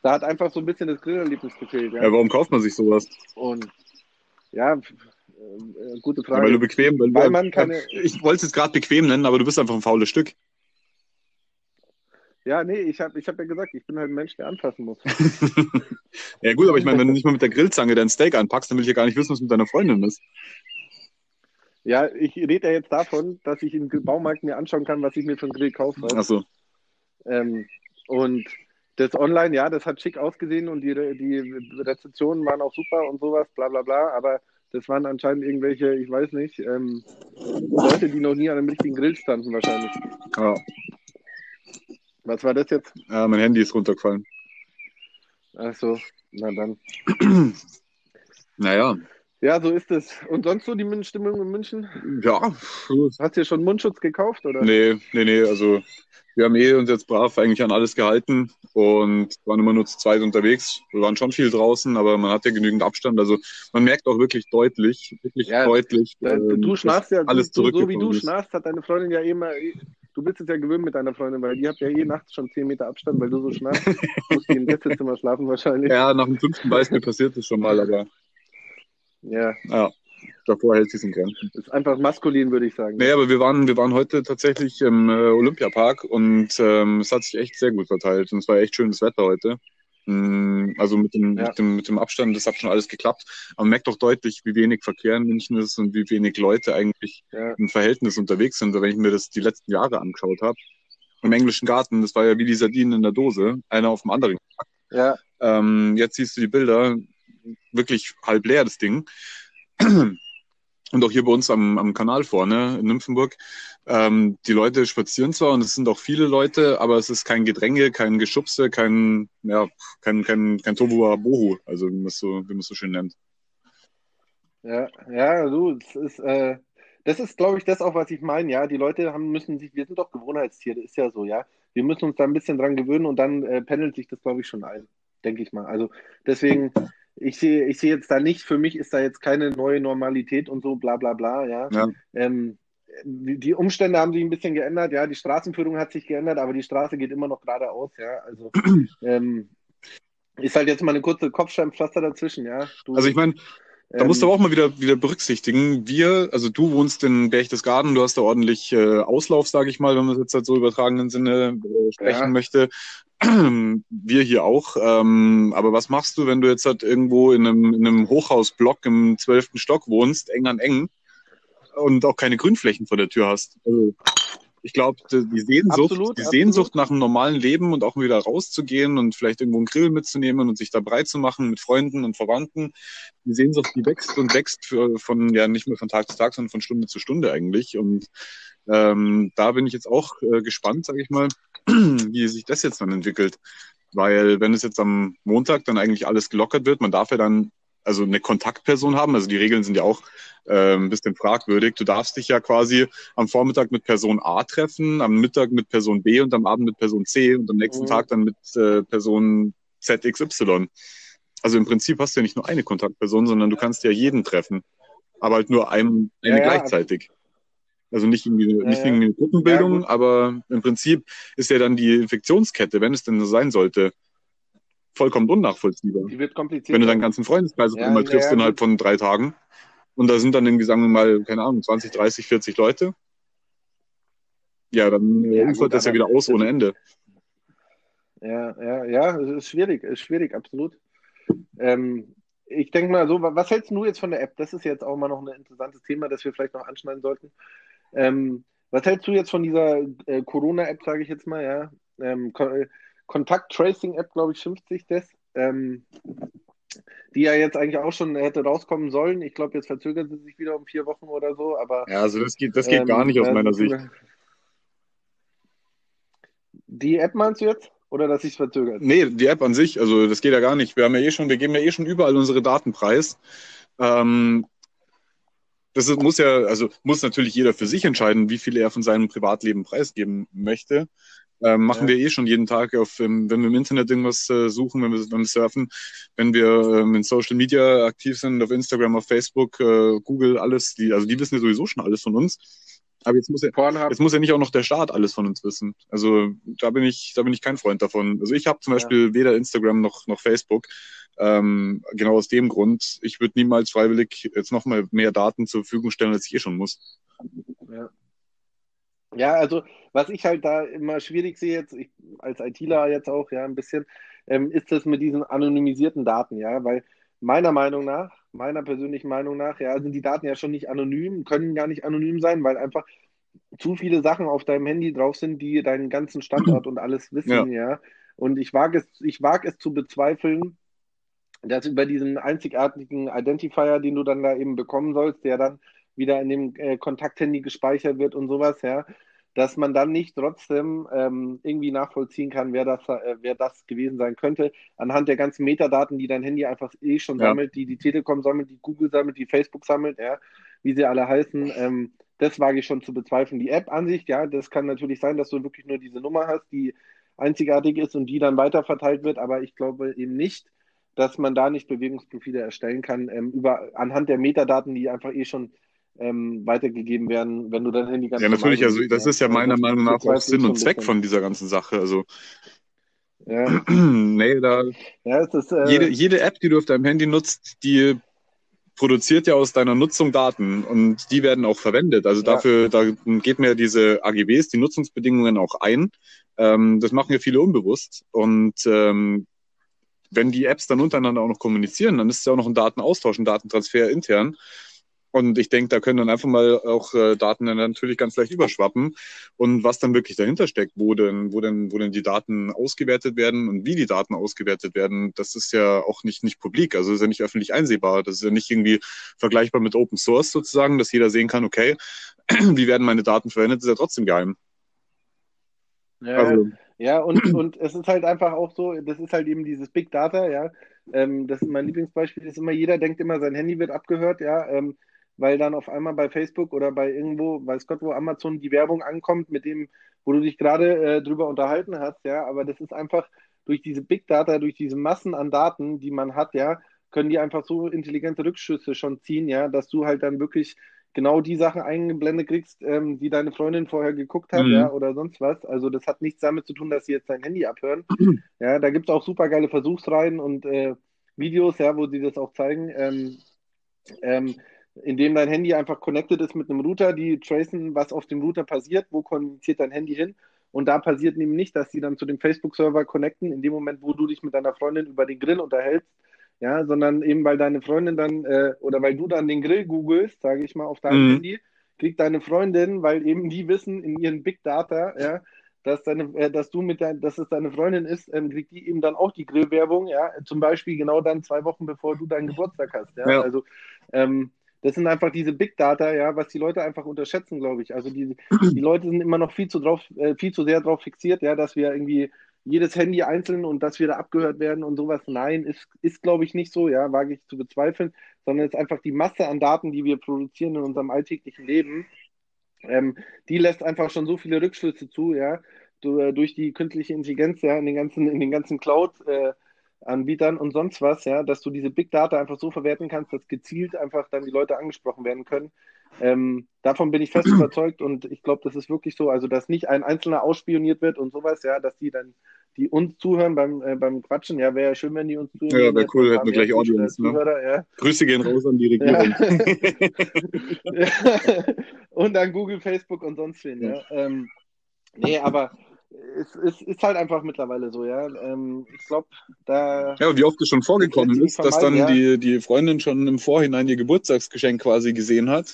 C: da hat einfach so ein bisschen das Grillerlebnis gefehlt, ja.
D: Ja, warum kauft man sich sowas?
C: Und ja, f- äh, gute
D: Ja,
C: Frage.
D: weil du bequem, weil,
C: Weil man keine-
D: Ich wollte es jetzt gerade bequem nennen, aber du bist einfach ein faules Stück.
C: Ja, nee, ich habe ich hab ja gesagt, ich bin halt ein Mensch, der anfassen muss. [LAUGHS]
D: Ja gut, aber ich meine, wenn du nicht mal mit der Grillzange dein Steak anpackst, dann will ich ja gar nicht wissen, was mit deiner Freundin ist.
C: Ja, ich rede ja jetzt davon, dass ich im Baumarkt mir anschauen kann, was ich mir für einen Grill kaufe.
D: Achso.
C: Ähm, und das online, ja, das hat schick ausgesehen und die, die Rezeptionen waren auch super und sowas, bla bla bla, aber das waren anscheinend irgendwelche, ich weiß nicht, ähm, Leute, die noch nie an einem richtigen Grill standen wahrscheinlich.
D: Ja.
C: Was war das jetzt?
D: ja, mein Handy ist runtergefallen.
C: Achso, na dann. [CLEARS THROAT]
D: Naja,
C: Ja, so ist es. Und sonst so die Stimmung in München?
D: ja.
C: Hast du dir schon Mundschutz gekauft? Oder?
D: Nee, nee, nee, also wir haben eh uns jetzt brav eigentlich an alles gehalten und waren immer nur zu zweit unterwegs. Wir waren schon viel draußen, aber man hat ja genügend Abstand. Also man merkt auch wirklich deutlich, wirklich
C: Ja,
D: deutlich,
C: Äh,
D: ähm,
C: du schnarchst ja,
D: alles
C: du, so wie du
D: ist.
C: schnarchst, hat deine Freundin ja eh immer, du bist es ja gewöhnt mit deiner Freundin, weil die habt ja eh nachts schon 10 Meter Abstand, weil du so schnarchst. [LAUGHS] Musst die im Gästezimmer schlafen wahrscheinlich.
D: Ja, nach dem fünften Beispiel passiert das schon mal, aber
C: Ja,
D: ja, davor hält sich in Grenzen.
C: ist einfach maskulin, würde ich sagen.
D: Nee, aber wir waren, wir waren heute tatsächlich im äh, Olympiapark und ähm, es hat sich echt sehr gut verteilt und es war echt schönes Wetter heute. Mm, Also mit dem,
C: Ja.
D: mit dem, mit dem Abstand, das hat schon alles geklappt. Aber man merkt auch deutlich, wie wenig Verkehr in München ist und wie wenig Leute eigentlich
C: Ja.
D: im Verhältnis unterwegs sind. Wenn ich mir das die letzten Jahre angeschaut habe, im englischen Garten, das war ja wie die Sardinen in der Dose, einer auf dem anderen.
C: Ja,
D: Ähm, jetzt siehst du die Bilder, wirklich halb leer, das Ding. [CLEARS THROAT] Und auch hier bei uns am, am Kanal vorne in Nymphenburg. Ähm, die Leute spazieren zwar und es sind auch viele Leute, aber es ist kein Gedränge, kein Geschubse, kein, ja, kein, kein, kein Tobu Bohu, also wie man es so, wie man es so schön nennt.
C: ja, ja, du, es ist, äh, das ist, glaube ich, das auch, was ich meine, ja. Die Leute haben, müssen sich, wir sind doch Gewohnheitstiere, ist ja so, ja. Wir müssen uns da ein bisschen dran gewöhnen und dann äh, pendelt sich das, glaube ich, schon ein, denke ich mal. Also deswegen, ich sehe, ich sehe jetzt da nicht, für mich ist da jetzt keine neue Normalität und so, bla bla bla, ja.
D: Ja.
C: Ähm, die Umstände haben sich ein bisschen geändert, ja, die Straßenführung hat sich geändert, aber die Straße geht immer noch geradeaus, ja. Also [CLEARS THROAT] ähm, ist halt jetzt mal eine kurze Kopfsteinpflaster dazwischen, ja. Du,
D: Also ich meine, Da musst du aber auch mal wieder, wieder berücksichtigen. Wir, also du wohnst in Berchtesgaden, du hast da ordentlich äh, Auslauf, sage ich mal, wenn man es jetzt halt so übertragenen Sinne äh, sprechen
C: Ja.
D: möchte. [CLEARS THROAT] Wir hier auch. Ähm, aber was machst du, wenn du jetzt halt irgendwo in einem, in einem Hochhausblock im zwölften Stock wohnst, eng an eng und auch keine Grünflächen vor der Tür hast? Also ich glaube, die Sehnsucht,
C: Absolut,
D: die
C: absolut.
D: Sehnsucht nach einem normalen Leben und auch wieder rauszugehen und vielleicht irgendwo einen Grill mitzunehmen und sich da breit zu machen mit Freunden und Verwandten, die Sehnsucht, die wächst und wächst für, von, ja, nicht nur von Tag zu Tag, sondern von Stunde zu Stunde eigentlich. Und ähm, da bin ich jetzt auch äh, gespannt, sage ich mal, [CLEARS THROAT] wie sich das jetzt dann entwickelt. Weil wenn es jetzt am Montag dann eigentlich alles gelockert wird, man darf ja dann also eine Kontaktperson haben, also die Regeln sind ja auch äh, ein bisschen fragwürdig. Du darfst dich ja quasi am Vormittag mit Person A treffen, am Mittag mit Person B und am Abend mit Person C und am nächsten
C: Mhm.
D: Tag dann mit äh, Person ZXY. Also im Prinzip hast du ja nicht nur eine Kontaktperson, sondern du kannst ja jeden treffen. Aber halt nur einem, eine
C: Ja, ja.
D: Also nicht irgendwie, nicht
C: ja.
D: irgendwie eine Gruppenbildung,
C: Ja,
D: aber im Prinzip ist ja dann die Infektionskette, wenn es denn so sein sollte, vollkommen unnachvollziehbar.
C: die wird kompliziert.
D: Wenn du deinen ganzen Freundeskreis
C: Ja,
D: einmal triffst innerhalb von drei Tagen und da sind dann irgendwie, sagen wir mal, keine Ahnung, 20, 30, 40 Leute, ja, dann äh,
C: Ja,
D: ufert das ja wieder aus ohne Ende.
C: Ja, ja, ja, es ist schwierig, es ist schwierig, absolut. Ähm, ich denke mal so, wa- was hältst du jetzt von der App? Das ist jetzt auch mal noch ein interessantes Thema, das wir vielleicht noch anschneiden sollten. Ähm, was hältst du jetzt von dieser äh, Corona-App, sage ich jetzt mal, ja? Ähm, äh, Kontakt-Tracing-App, glaube ich, schimpft sich das. Ähm, die ja jetzt eigentlich auch schon hätte rauskommen sollen. Ich glaube, jetzt verzögert sie sich wieder um vier Wochen oder so, aber
D: Ja, also das geht, das geht
C: ähm,
D: gar nicht aus meiner Sicht.
C: Die App meinst du jetzt? Oder dass sich verzögert?
D: Nee, die App an sich, also das geht ja gar nicht. Wir haben ja eh schon, wir geben ja eh schon überall unsere Daten preis. Ähm, das ist, muss ja, also muss natürlich jeder für sich entscheiden, wie viel er von seinem Privatleben preisgeben möchte. Ähm, machen
C: Ja.
D: wir eh schon jeden Tag, auf, ähm, wenn wir im Internet irgendwas äh, suchen, wenn wir, wenn wir surfen, wenn wir ähm, in Social Media aktiv sind, auf Instagram, auf Facebook, äh, Google, alles, die, also die wissen ja sowieso schon alles von uns. Aber jetzt muss ja. Jetzt muss ja nicht auch noch der Staat alles von uns wissen. Also da bin ich, da bin ich kein Freund davon. Also ich habe zum
C: Ja.
D: Beispiel weder Instagram noch, noch Facebook. Ähm, genau aus dem Grund. Ich würde niemals freiwillig jetzt noch mal mehr Daten zur Verfügung stellen, als ich eh schon muss.
C: Ja, also was ich halt da immer schwierig sehe jetzt, ich, als ITler jetzt auch, ja, ein bisschen, ähm, ist das mit diesen anonymisierten Daten, ja, weil meiner Meinung nach, meiner persönlichen Meinung nach, ja, sind die Daten ja schon nicht anonym, können gar nicht anonym sein, weil einfach zu viele Sachen auf deinem Handy drauf sind, die deinen ganzen Standort und alles wissen,
D: Ja.
C: ja. Und ich wage es, ich wage es zu bezweifeln, dass über diesen einzigartigen Identifier, den du dann da eben bekommen sollst, der dann wieder in dem äh, Kontakthandy gespeichert wird und sowas, ja, dass man dann nicht trotzdem ähm, irgendwie nachvollziehen kann, wer das, äh, wer das gewesen sein könnte, anhand der ganzen Metadaten, die dein Handy einfach eh schon
D: Ja.
C: sammelt, die die Telekom sammelt, die Google sammelt, die Facebook sammelt, ja, wie sie alle heißen. Ähm, das wage ich schon zu bezweifeln. Die App an sich, ja, das kann natürlich sein, dass du wirklich nur diese Nummer hast, die einzigartig ist und die dann weiterverteilt wird, aber ich glaube eben nicht, dass man da nicht Bewegungsprofile erstellen kann, ähm, über, anhand der Metadaten, die einfach eh schon ähm, weitergegeben werden, wenn du dein Handy ganz
D: Ja, natürlich. Also das
C: ja.
D: ist ja
C: Also
D: meiner
C: das
D: Meinung nach auch Sinn und Zweck von dieser ganzen Sache. Also
C: Ja, [CLEARS THROAT]
D: nee, da
C: ja ist, äh,
D: jede, jede App, die du auf deinem Handy nutzt, die produziert ja aus deiner Nutzung Daten und die werden auch verwendet. Also
C: Ja.
D: dafür, da geht mir diese AGBs, die Nutzungsbedingungen auch ein. Ähm, das machen ja viele unbewusst. Und ähm, wenn die Apps dann untereinander auch noch kommunizieren, dann ist es ja auch noch ein Datenaustausch, ein Datentransfer intern. Und ich denke, da können dann einfach mal auch äh, Daten dann natürlich ganz leicht überschwappen. Und was dann wirklich dahinter steckt, wo denn, wo denn, wo denn die Daten ausgewertet werden und wie die Daten ausgewertet werden, das ist ja auch nicht, nicht publik. Also ist ja nicht öffentlich einsehbar. Das ist ja nicht irgendwie vergleichbar mit Open Source sozusagen, dass jeder sehen kann, okay, [CLEARS THROAT] wie werden meine Daten verwendet, ist ja trotzdem geheim.
C: ja,
D: Also,
C: Ja, und, und es ist halt einfach auch so, das ist halt eben dieses Big Data, ja. Ähm, das ist mein Lieblingsbeispiel, ist immer, jeder denkt immer, sein Handy wird abgehört, ja, ähm, weil dann auf einmal bei Facebook oder bei irgendwo, weiß Gott wo, Amazon die Werbung ankommt, mit dem, wo du dich gerade äh, drüber unterhalten hast, ja, aber das ist einfach durch diese Big Data, durch diese Massen an Daten, die man hat, ja, können die einfach so intelligente Rückschlüsse schon ziehen, ja, dass du halt dann wirklich genau die Sachen eingeblendet kriegst, ähm, die deine Freundin vorher geguckt hat,
D: Mhm.
C: ja, oder sonst was. Also das hat nichts damit zu tun, dass sie jetzt dein Handy abhören. [CLEARS THROAT] Ja, da gibt es auch super geile Versuchsreihen und äh, Videos, ja, wo sie das auch zeigen, ähm, ähm, indem dein Handy einfach connected ist mit einem Router, die tracen, was auf dem Router passiert, wo kommuniziert dein Handy hin. Und da passiert eben nicht, dass sie dann zu dem Facebook-Server connecten, in dem Moment, wo du dich mit deiner Freundin über den Grill unterhältst, ja, sondern eben weil deine Freundin dann äh, oder weil du dann den Grill googelst, sage ich mal, auf deinem
D: Mhm.
C: Handy, kriegt deine Freundin, weil eben die wissen in ihren Big Data, ja, dass deine, äh, dass du mit dein, dass es deine Freundin ist, ähm, kriegt die eben dann auch die Grillwerbung, ja, zum Beispiel genau dann zwei Wochen bevor du deinen Geburtstag hast, ja,
D: Ja.
C: also ähm, das sind einfach diese Big Data, ja, was die Leute einfach unterschätzen, glaube ich. Also die, [CLEARS THROAT] die Leute sind immer noch viel zu drauf, äh, viel zu sehr drauf fixiert, ja, dass wir irgendwie jedes Handy einzeln und dass wir da abgehört werden und sowas. Nein, ist, ist glaube ich, nicht so, ja, wage ich zu bezweifeln, sondern es ist einfach die Masse an Daten, die wir produzieren in unserem alltäglichen Leben. Ähm, die lässt einfach schon so viele Rückschlüsse zu, ja, äh, durch die künstliche Intelligenz, ja, in den ganzen, in den ganzen Cloud-Anbietern und sonst was, ja, dass du diese Big Data einfach so verwerten kannst, dass gezielt einfach dann die Leute angesprochen werden können. Ähm, davon bin ich fest [CLEARS THROAT] überzeugt und ich glaube, das ist wirklich so, also dass nicht ein Einzelner ausspioniert wird und sowas, ja, dass die dann, die uns zuhören beim, äh, beim Quatschen, ja, wäre ja schön, wenn die uns zuhören.
D: Ja, wär cool, hätten wir gleich Audience, ne?
C: Ja.
D: Grüße gehen raus an die Regierung. [LAUGHS] [LAUGHS]
C: und an Google, Facebook und sonst wen, ja. Ähm, nee, aber es, es ist halt einfach mittlerweile so, ja. Ähm, ich glaube, da.
D: Ja, und wie oft es schon vorgekommen ist, dass dann
C: vermeiden,
D: die, die Freundin schon im Vorhinein ihr Geburtstagsgeschenk quasi gesehen hat.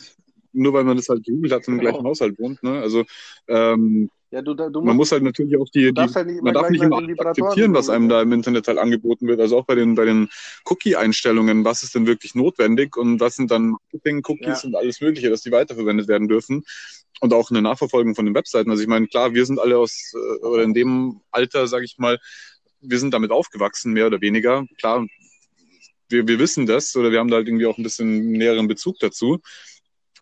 D: Nur weil man das halt gegoogelt hat und im
C: Genau.
D: gleichen Haushalt wohnt. Ne? Also ähm,
C: Ja, du, du
D: man muss halt natürlich auch die, die
C: halt
D: man darf nicht immer akzeptieren, was einem da im Internet halt angeboten wird. Also auch bei den, bei den Cookie-Einstellungen, was ist denn wirklich notwendig und was sind dann Cookies
C: Ja.
D: und alles Mögliche, dass die weiterverwendet werden dürfen. Und auch eine Nachverfolgung von den Webseiten. Also ich meine, klar, wir sind alle aus, äh, oder in dem Alter, sage ich mal, wir sind damit aufgewachsen, mehr oder weniger. Klar, wir, wir wissen das oder wir haben da halt irgendwie auch ein bisschen näheren Bezug dazu.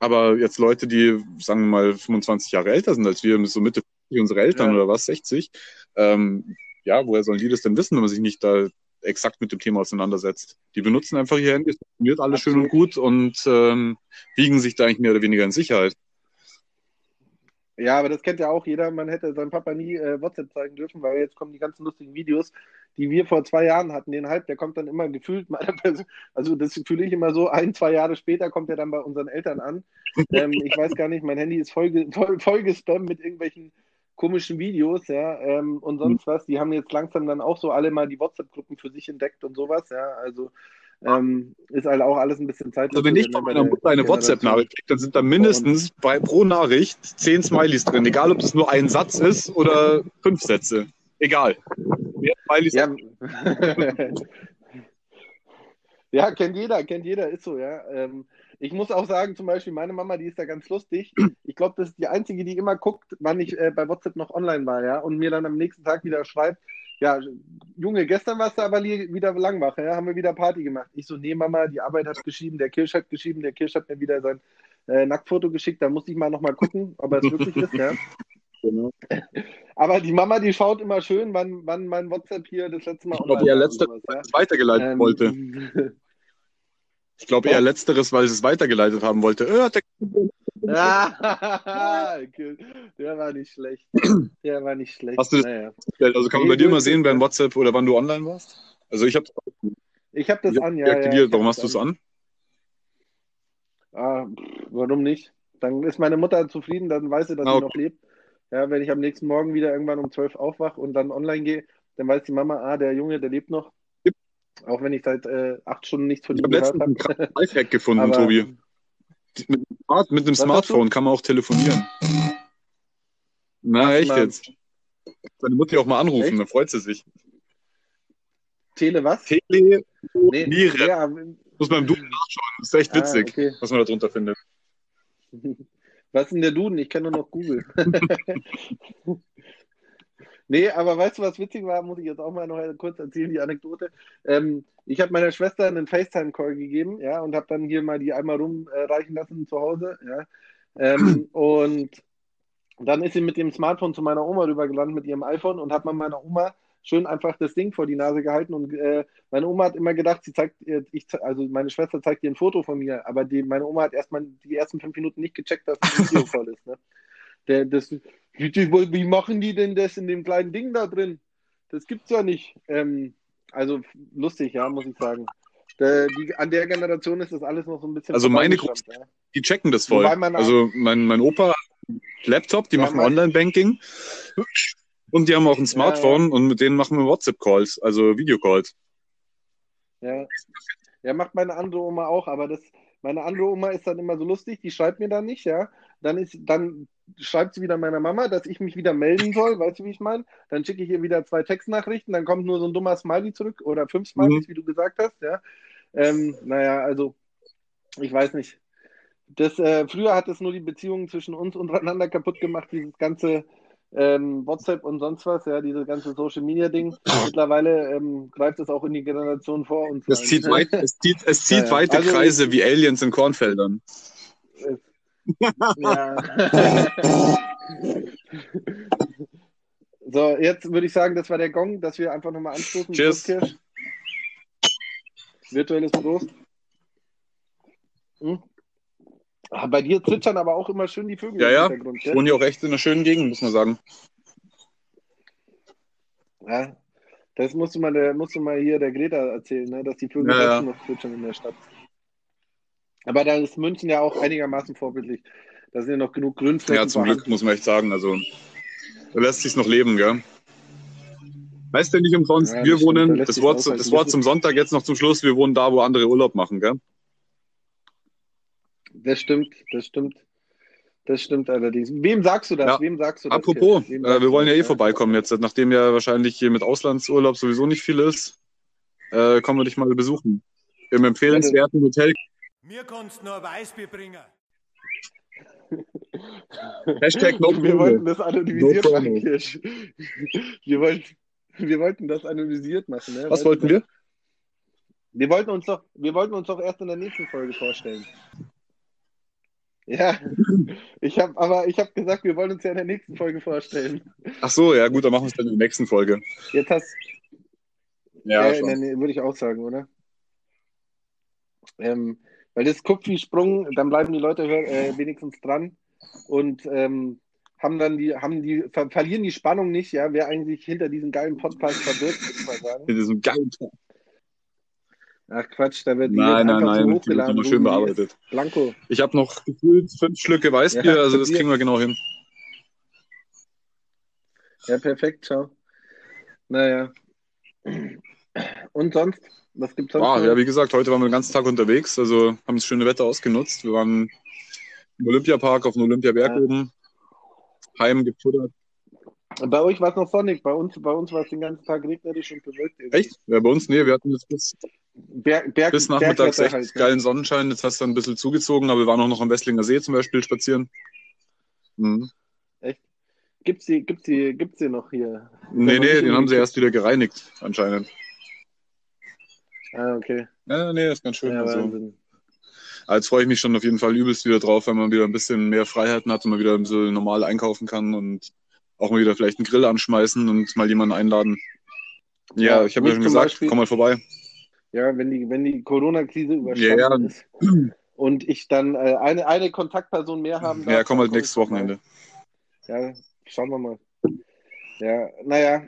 D: Aber jetzt Leute, die, sagen wir mal, 25 Jahre älter sind als wir, so Mitte 50, unsere Eltern
C: Ja.
D: oder was, 60, ähm, ja, woher sollen die das denn wissen, wenn man sich nicht da exakt mit dem Thema auseinandersetzt? Die benutzen einfach ihr Handy, es funktioniert alles schön und
C: Absolut.
D: gut und ähm, wiegen sich da eigentlich mehr oder weniger in Sicherheit.
C: Ja, aber das kennt ja auch jeder. Man hätte seinem Papa nie äh, WhatsApp zeigen dürfen, weil jetzt kommen die ganzen lustigen Videos, die wir vor zwei Jahren hatten. Den Hype, der kommt dann immer gefühlt meiner Person. Also das fühle ich immer so, ein, zwei Jahre später kommt er dann bei unseren Eltern an. Ähm, ich weiß gar nicht, mein Handy ist voll, voll, voll gespammt mit irgendwelchen komischen Videos, ja, ähm, und sonst was. Die haben jetzt langsam dann auch so alle mal die WhatsApp-Gruppen für sich entdeckt und sowas, ja. Also ähm, ist halt auch alles ein bisschen Zeit.
D: Also wenn ich von meiner Mutter eine WhatsApp-Nachricht kriege, dann sind da mindestens bei, pro Nachricht zehn Smileys drin. Egal, ob das nur ein Satz ist oder fünf Sätze. Egal. Mehr Smileys
C: Ja. [LAUGHS] ja, kennt jeder, kennt jeder, ist so, ja. Ähm, ich muss auch sagen, zum Beispiel meine Mama, die ist da ganz lustig. Ich glaube, das ist die einzige, die immer guckt, wann ich äh, bei WhatsApp noch online war, ja, und mir dann am nächsten Tag wieder schreibt, ja, Junge, gestern warst du aber wieder lang wach, ja, haben wir wieder Party gemacht. Ich so, nee, Mama, die Arbeit hat geschrieben, der Kirsch hat geschrieben, der Kirsch hat mir wieder sein äh, Nacktfoto geschickt, da muss ich mal nochmal gucken, ob er es wirklich ist, ja. [LAUGHS]
D: Genau.
C: Aber die Mama, die schaut immer schön, wann, wann mein WhatsApp hier das letzte Mal
D: Ich glaube letzteres,
C: sowas,
D: weil
C: ja.
D: weitergeleitet
C: Ähm,
D: wollte. [LAUGHS] Ich glaube eher letzteres, weil es es weitergeleitet haben wollte. Äh,
C: Ah, [LAUGHS] der war nicht schlecht. Der war nicht schlecht.
D: Hast du das-
C: naja.
D: also kann man
C: Nee,
D: bei dir mal sehen, beim
C: ja.
D: WhatsApp oder wann du online warst? Also ich habe
C: Ich habe das
D: es
C: an, ja. ja
D: deaktiviert.
C: ich hab
D: Warum hast du es an?
C: Ah, warum nicht? Dann ist meine Mutter zufrieden, dann weiß sie, dass
D: Ah,
C: sie
D: okay.
C: noch lebt. Ja, wenn ich am nächsten Morgen wieder irgendwann um 12 aufwache und dann online gehe, dann weiß die Mama, ah, der Junge, der lebt noch. Auch wenn ich seit äh, acht Stunden nichts von
D: Ich
C: ihm
D: habe
C: gehört
D: letztens einen
C: habe.
D: krassen Lifehack [LAUGHS] gefunden,
C: Aber-
D: Tobi. Mit, mit einem Smartphone kann man auch telefonieren. Na, echt jetzt? Deine Mutter auch mal anrufen,
C: Echt?
D: dann freut sie sich.
C: Tele was?
D: Tele
C: Nee,
D: Niere.
C: ja,
D: Muss man im Duden nachschauen. Das ist echt
C: ah,
D: witzig,
C: okay.
D: was man da drunter findet. [LAUGHS]
C: Was ist denn der Duden? Ich kenne nur noch Google. [LAUGHS] nee, aber weißt du, was witzig war? Muss ich jetzt auch mal noch kurz erzählen, die Anekdote. Ähm, ich habe meiner Schwester einen FaceTime-Call gegeben, ja, und habe dann hier mal die einmal rumreichen lassen zu Hause, ja. Ähm, [CLEARS THROAT] und dann ist sie mit dem Smartphone zu meiner Oma rübergelandet mit ihrem iPhone und hat man meiner Oma schön einfach das Ding vor die Nase gehalten und äh, meine Oma hat immer gedacht, sie zeigt, ich, also meine Schwester zeigt ihr ein Foto von mir, aber die, meine Oma hat erstmal die ersten fünf Minuten nicht gecheckt, dass das ein [LAUGHS] Videocall ist. Ne? Der, das, wie, machen die denn das in dem kleinen Ding da drin? Das gibt's ja nicht. Ähm, also lustig, ja, muss ich sagen. Der, die, an der Generation ist das alles noch so ein bisschen.
D: Also meine
C: vorbeigeschrammt, ja.
D: Die checken das voll. Also mein, mein Opa hat einen Laptop, die
C: Ja,
D: machen Online-Banking und die haben auch ein Smartphone und mit denen machen wir WhatsApp-Calls, also Videocalls.
C: Ja. ja, macht meine andere Oma auch, aber das, meine andere Oma ist dann immer so lustig, die schreibt mir dann nicht, ja. Dann ist, dann schreibt sie wieder meiner Mama, dass ich mich wieder melden soll, weißt du, wie ich meine? Dann schicke ich ihr wieder zwei Textnachrichten, dann kommt nur so ein dummer Smiley zurück oder fünf Smileys, wie du gesagt hast, ja. Ähm, naja, also, ich weiß nicht. Das, äh, früher hat es nur die Beziehungen zwischen uns untereinander kaputt gemacht, dieses ganze ähm, WhatsApp und sonst was, ja, diese ganze Social Media Ding. Mittlerweile ähm, greift es auch in die Generation vor uns.
D: Es zieht, weit, es zieht, es zieht [LAUGHS]
C: Ja, ja.
D: weite
C: Also-
D: Kreise wie Aliens in Kornfeldern.
C: Ja. [LAUGHS] so, jetzt würde ich sagen, das war der Gong, dass wir einfach nochmal anstoßen.
D: Cheers.
C: Prost. Virtuelles Prost. Hm? Ah, bei dir zwitschern aber auch immer schön die Vögel
D: Ja,
C: im
D: ja.
C: Hintergrund.
D: Wohne hier auch echt in einer schönen Gegend, muss man sagen.
C: Ja, das musst du mal, der, musst du mal hier der Greta erzählen, ne? dass die Vögel
D: Ja, ja.
C: noch zwitschern in der Stadt. Aber da ist München ja auch einigermaßen vorbildlich. Da sind ja noch genug Grünflächen
D: Ja, zum
C: vorhanden.
D: Glück muss man echt sagen. Also, da lässt sich's noch leben, gell? Weißt du nicht umsonst,
C: Ja,
D: wir
C: da
D: wohnen,
C: lässt
D: das Wort, das Wort zum Sonntag jetzt noch zum Schluss, wir wohnen da, wo andere Urlaub machen, gell?
C: Das stimmt, das stimmt. Das stimmt allerdings. Wem sagst du das?
D: Ja.
C: Wem sagst du das?
D: Apropos, äh, wir wollen ja eh vorbeikommen jetzt, nachdem ja wahrscheinlich hier mit Auslandsurlaub sowieso nicht viel ist, äh, kommen wir dich mal besuchen. Im empfehlenswerten Hotel.
A: Mir kannst nur Weißbier bringen. [LAUGHS]
D: Hashtag no
C: Wir wollten das anonymisiert
D: No
C: machen. Kirsch. Wir wollten, wir wollten das anonymisiert machen. Ne?
D: Was wollten wir?
C: Wir wollten uns doch, wir wollten uns doch erst in der nächsten Folge vorstellen. Ja, ich habe, aber ich habe gesagt, wir wollen uns ja in der nächsten Folge vorstellen.
D: Ach so, ja gut, dann machen wir es dann in der nächsten Folge.
C: Jetzt hast,
D: Ja,
C: ja, würde ich auch sagen, oder? Ähm, weil das Kupfi-Sprung, dann bleiben die Leute äh, wenigstens dran. Und ähm, haben dann die, haben die, ver verlieren die Spannung nicht, ja, wer eigentlich hinter diesem geilen Podcast verbirgt, würde ich mal sagen.
D: In diesem geilen Tor.
C: Ach Quatsch, da wird die
D: Nein, nein, nein,
C: hochgeladen. so
D: schön bearbeitet.
C: Blanco.
D: Ich habe noch gefühlt fünf Schlücke Weißbier,
C: Ja,
D: also das kriegen wir genau hin.
C: Ja, perfekt, ciao. Naja. Und sonst? Was gibt's sonst?
D: Ah, ja, wie gesagt, heute waren wir den ganzen Tag unterwegs, also haben das schöne Wetter ausgenutzt. Wir waren im Olympiapark auf dem Olympiaberg
C: Ja.
D: oben, heim gefuttert.
C: Bei euch war es noch sonnig, bei uns, bei uns war es den ganzen Tag regnerisch und bewölkt. irgendwie.
D: Echt? Ja, bei uns, nee, wir hatten jetzt bis,
C: Berg, Berg,
D: bis nachmittags echt
C: halt, ne?
D: geilen Sonnenschein. Jetzt hast du ein bisschen zugezogen, aber wir waren auch noch am Wesslinger See zum Beispiel spazieren. Mhm.
C: Gibt's die, gibt's die, gibt's die noch hier?
D: Nee, nee, den haben sie erst wieder gereinigt, anscheinend.
C: Ah, okay.
D: Ja, nee, ist ganz schön.
C: Ja,
D: also, Jetzt freue ich mich schon auf jeden Fall übelst wieder drauf, weil man wieder ein bisschen mehr Freiheiten hat und man wieder ein bisschen normal einkaufen kann und auch mal wieder vielleicht einen Grill anschmeißen und mal jemanden einladen. Ja,
C: Ja,
D: ich habe ja schon gesagt,
C: Beispiel-
D: komm mal vorbei.
C: Ja, wenn die, wenn die Corona-Krise überstanden
D: Ja, ja.
C: ist und ich dann äh, eine, eine Kontaktperson mehr haben darf,
D: Ja, komm halt nächstes. Wochenende.
C: Ja, schauen wir mal. Ja, naja,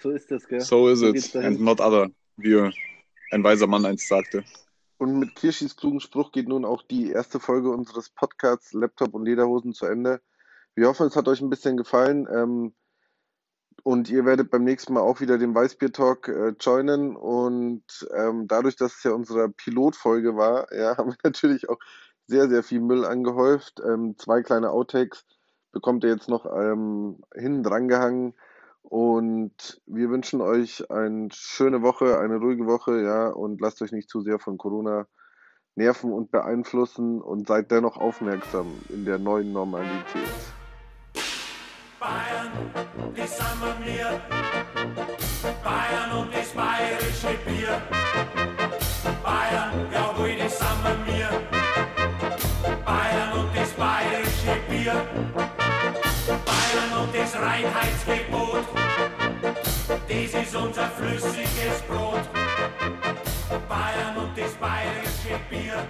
C: so ist das, gell?
D: So is
C: So geht's
D: it,
C: dahin.
D: and not other, wie ein weiser Mann einst sagte.
C: Und mit Kirschis klugen Spruch geht nun auch die erste Folge unseres Podcasts Laptop und Lederhosen zu Ende. Wir hoffen, es hat euch ein bisschen gefallen. Ähm, und ihr werdet beim nächsten Mal auch wieder den Weißbier-Talk äh, joinen. Und ähm, dadurch, dass es ja unsere Pilotfolge war, ja, [LAUGHS] haben wir natürlich auch sehr, sehr viel Müll angehäuft. Ähm, zwei kleine Outtakes bekommt ihr jetzt noch ähm, hinten dran gehangen. Und wir wünschen euch eine schöne Woche, eine ruhige Woche, ja, und lasst euch nicht zu sehr von Corona nerven und beeinflussen und seid dennoch aufmerksam in der neuen Normalität.
A: Bayern, die sind wir. Flüssiges Brot. Bayern und das bayerische Bier.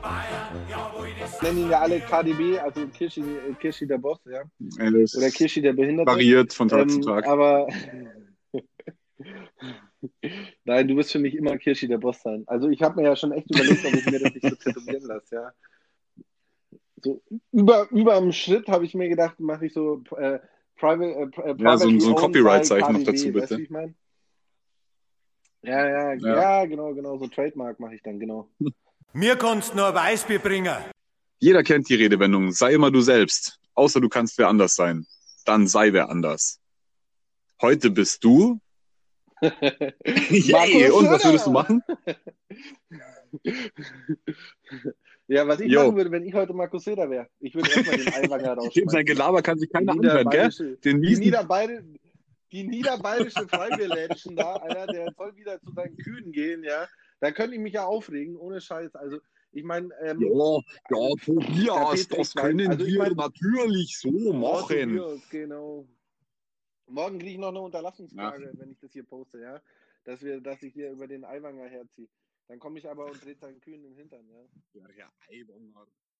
A: Bayern, jawohl, das
C: Nennen ihn ja alle KDB, also Kirschi, Kirschi der Boss, ja.
D: Es
C: Oder Kirschi der Behinderte.
D: variiert von Tag zu
C: Ähm,
D: Tag.
C: aber [LAUGHS] nein, du wirst für mich immer Kirschi der Boss sein. Also ich habe mir ja schon echt überlegt, ob ich mir das nicht so tätowieren lasse, ja. So über über dem Schritt habe ich mir gedacht, mache ich so äh, private, äh, pri-
D: Ja, so ein- so ein Copyright-Zeichen noch dazu, bitte.
C: Weißt ich meine? Ja, ja,
D: Ja.
C: ja, genau, genau, so Trademark mache ich dann, genau.
A: Mir kannst nur Weißbier bringen.
D: Jeder kennt die Redewendung, sei immer du selbst, außer du kannst wer anders sein. Dann sei wer anders. Heute bist du. [LAUGHS] Yay, und was würdest du machen? [LAUGHS]
C: Ja, was ich
D: Jo.
C: machen würde, wenn ich heute Markus Söder wäre. Ich würde erstmal den Eiwanger [LAUGHS] rausschmeißen.
D: sein Gelaber kann sich keiner anhören, gell?
C: niederbayerische-
D: Den
C: Die,
D: miesen
C: Niederbayr die niederbayerische Freibierlädchen da, Alter, der soll wieder zu seinen Kühen gehen, ja. Da könnte ich mich ja aufregen, ohne Scheiß. Also, ich meine, ähm,
D: Ja, ja, Tobias, das können
C: Also ich
D: wir
C: mein-
D: natürlich so machen.
C: Tobias, genau. Morgen kriege ich noch eine Unterlassungsfrage, wenn ich das hier poste, ja. Dass, wir, dass ich hier über den Eiwanger herziehe. Dann komme ich aber und drehe seinen Kühen den Hintern, ja.
D: Ja, ja, Eiwanger.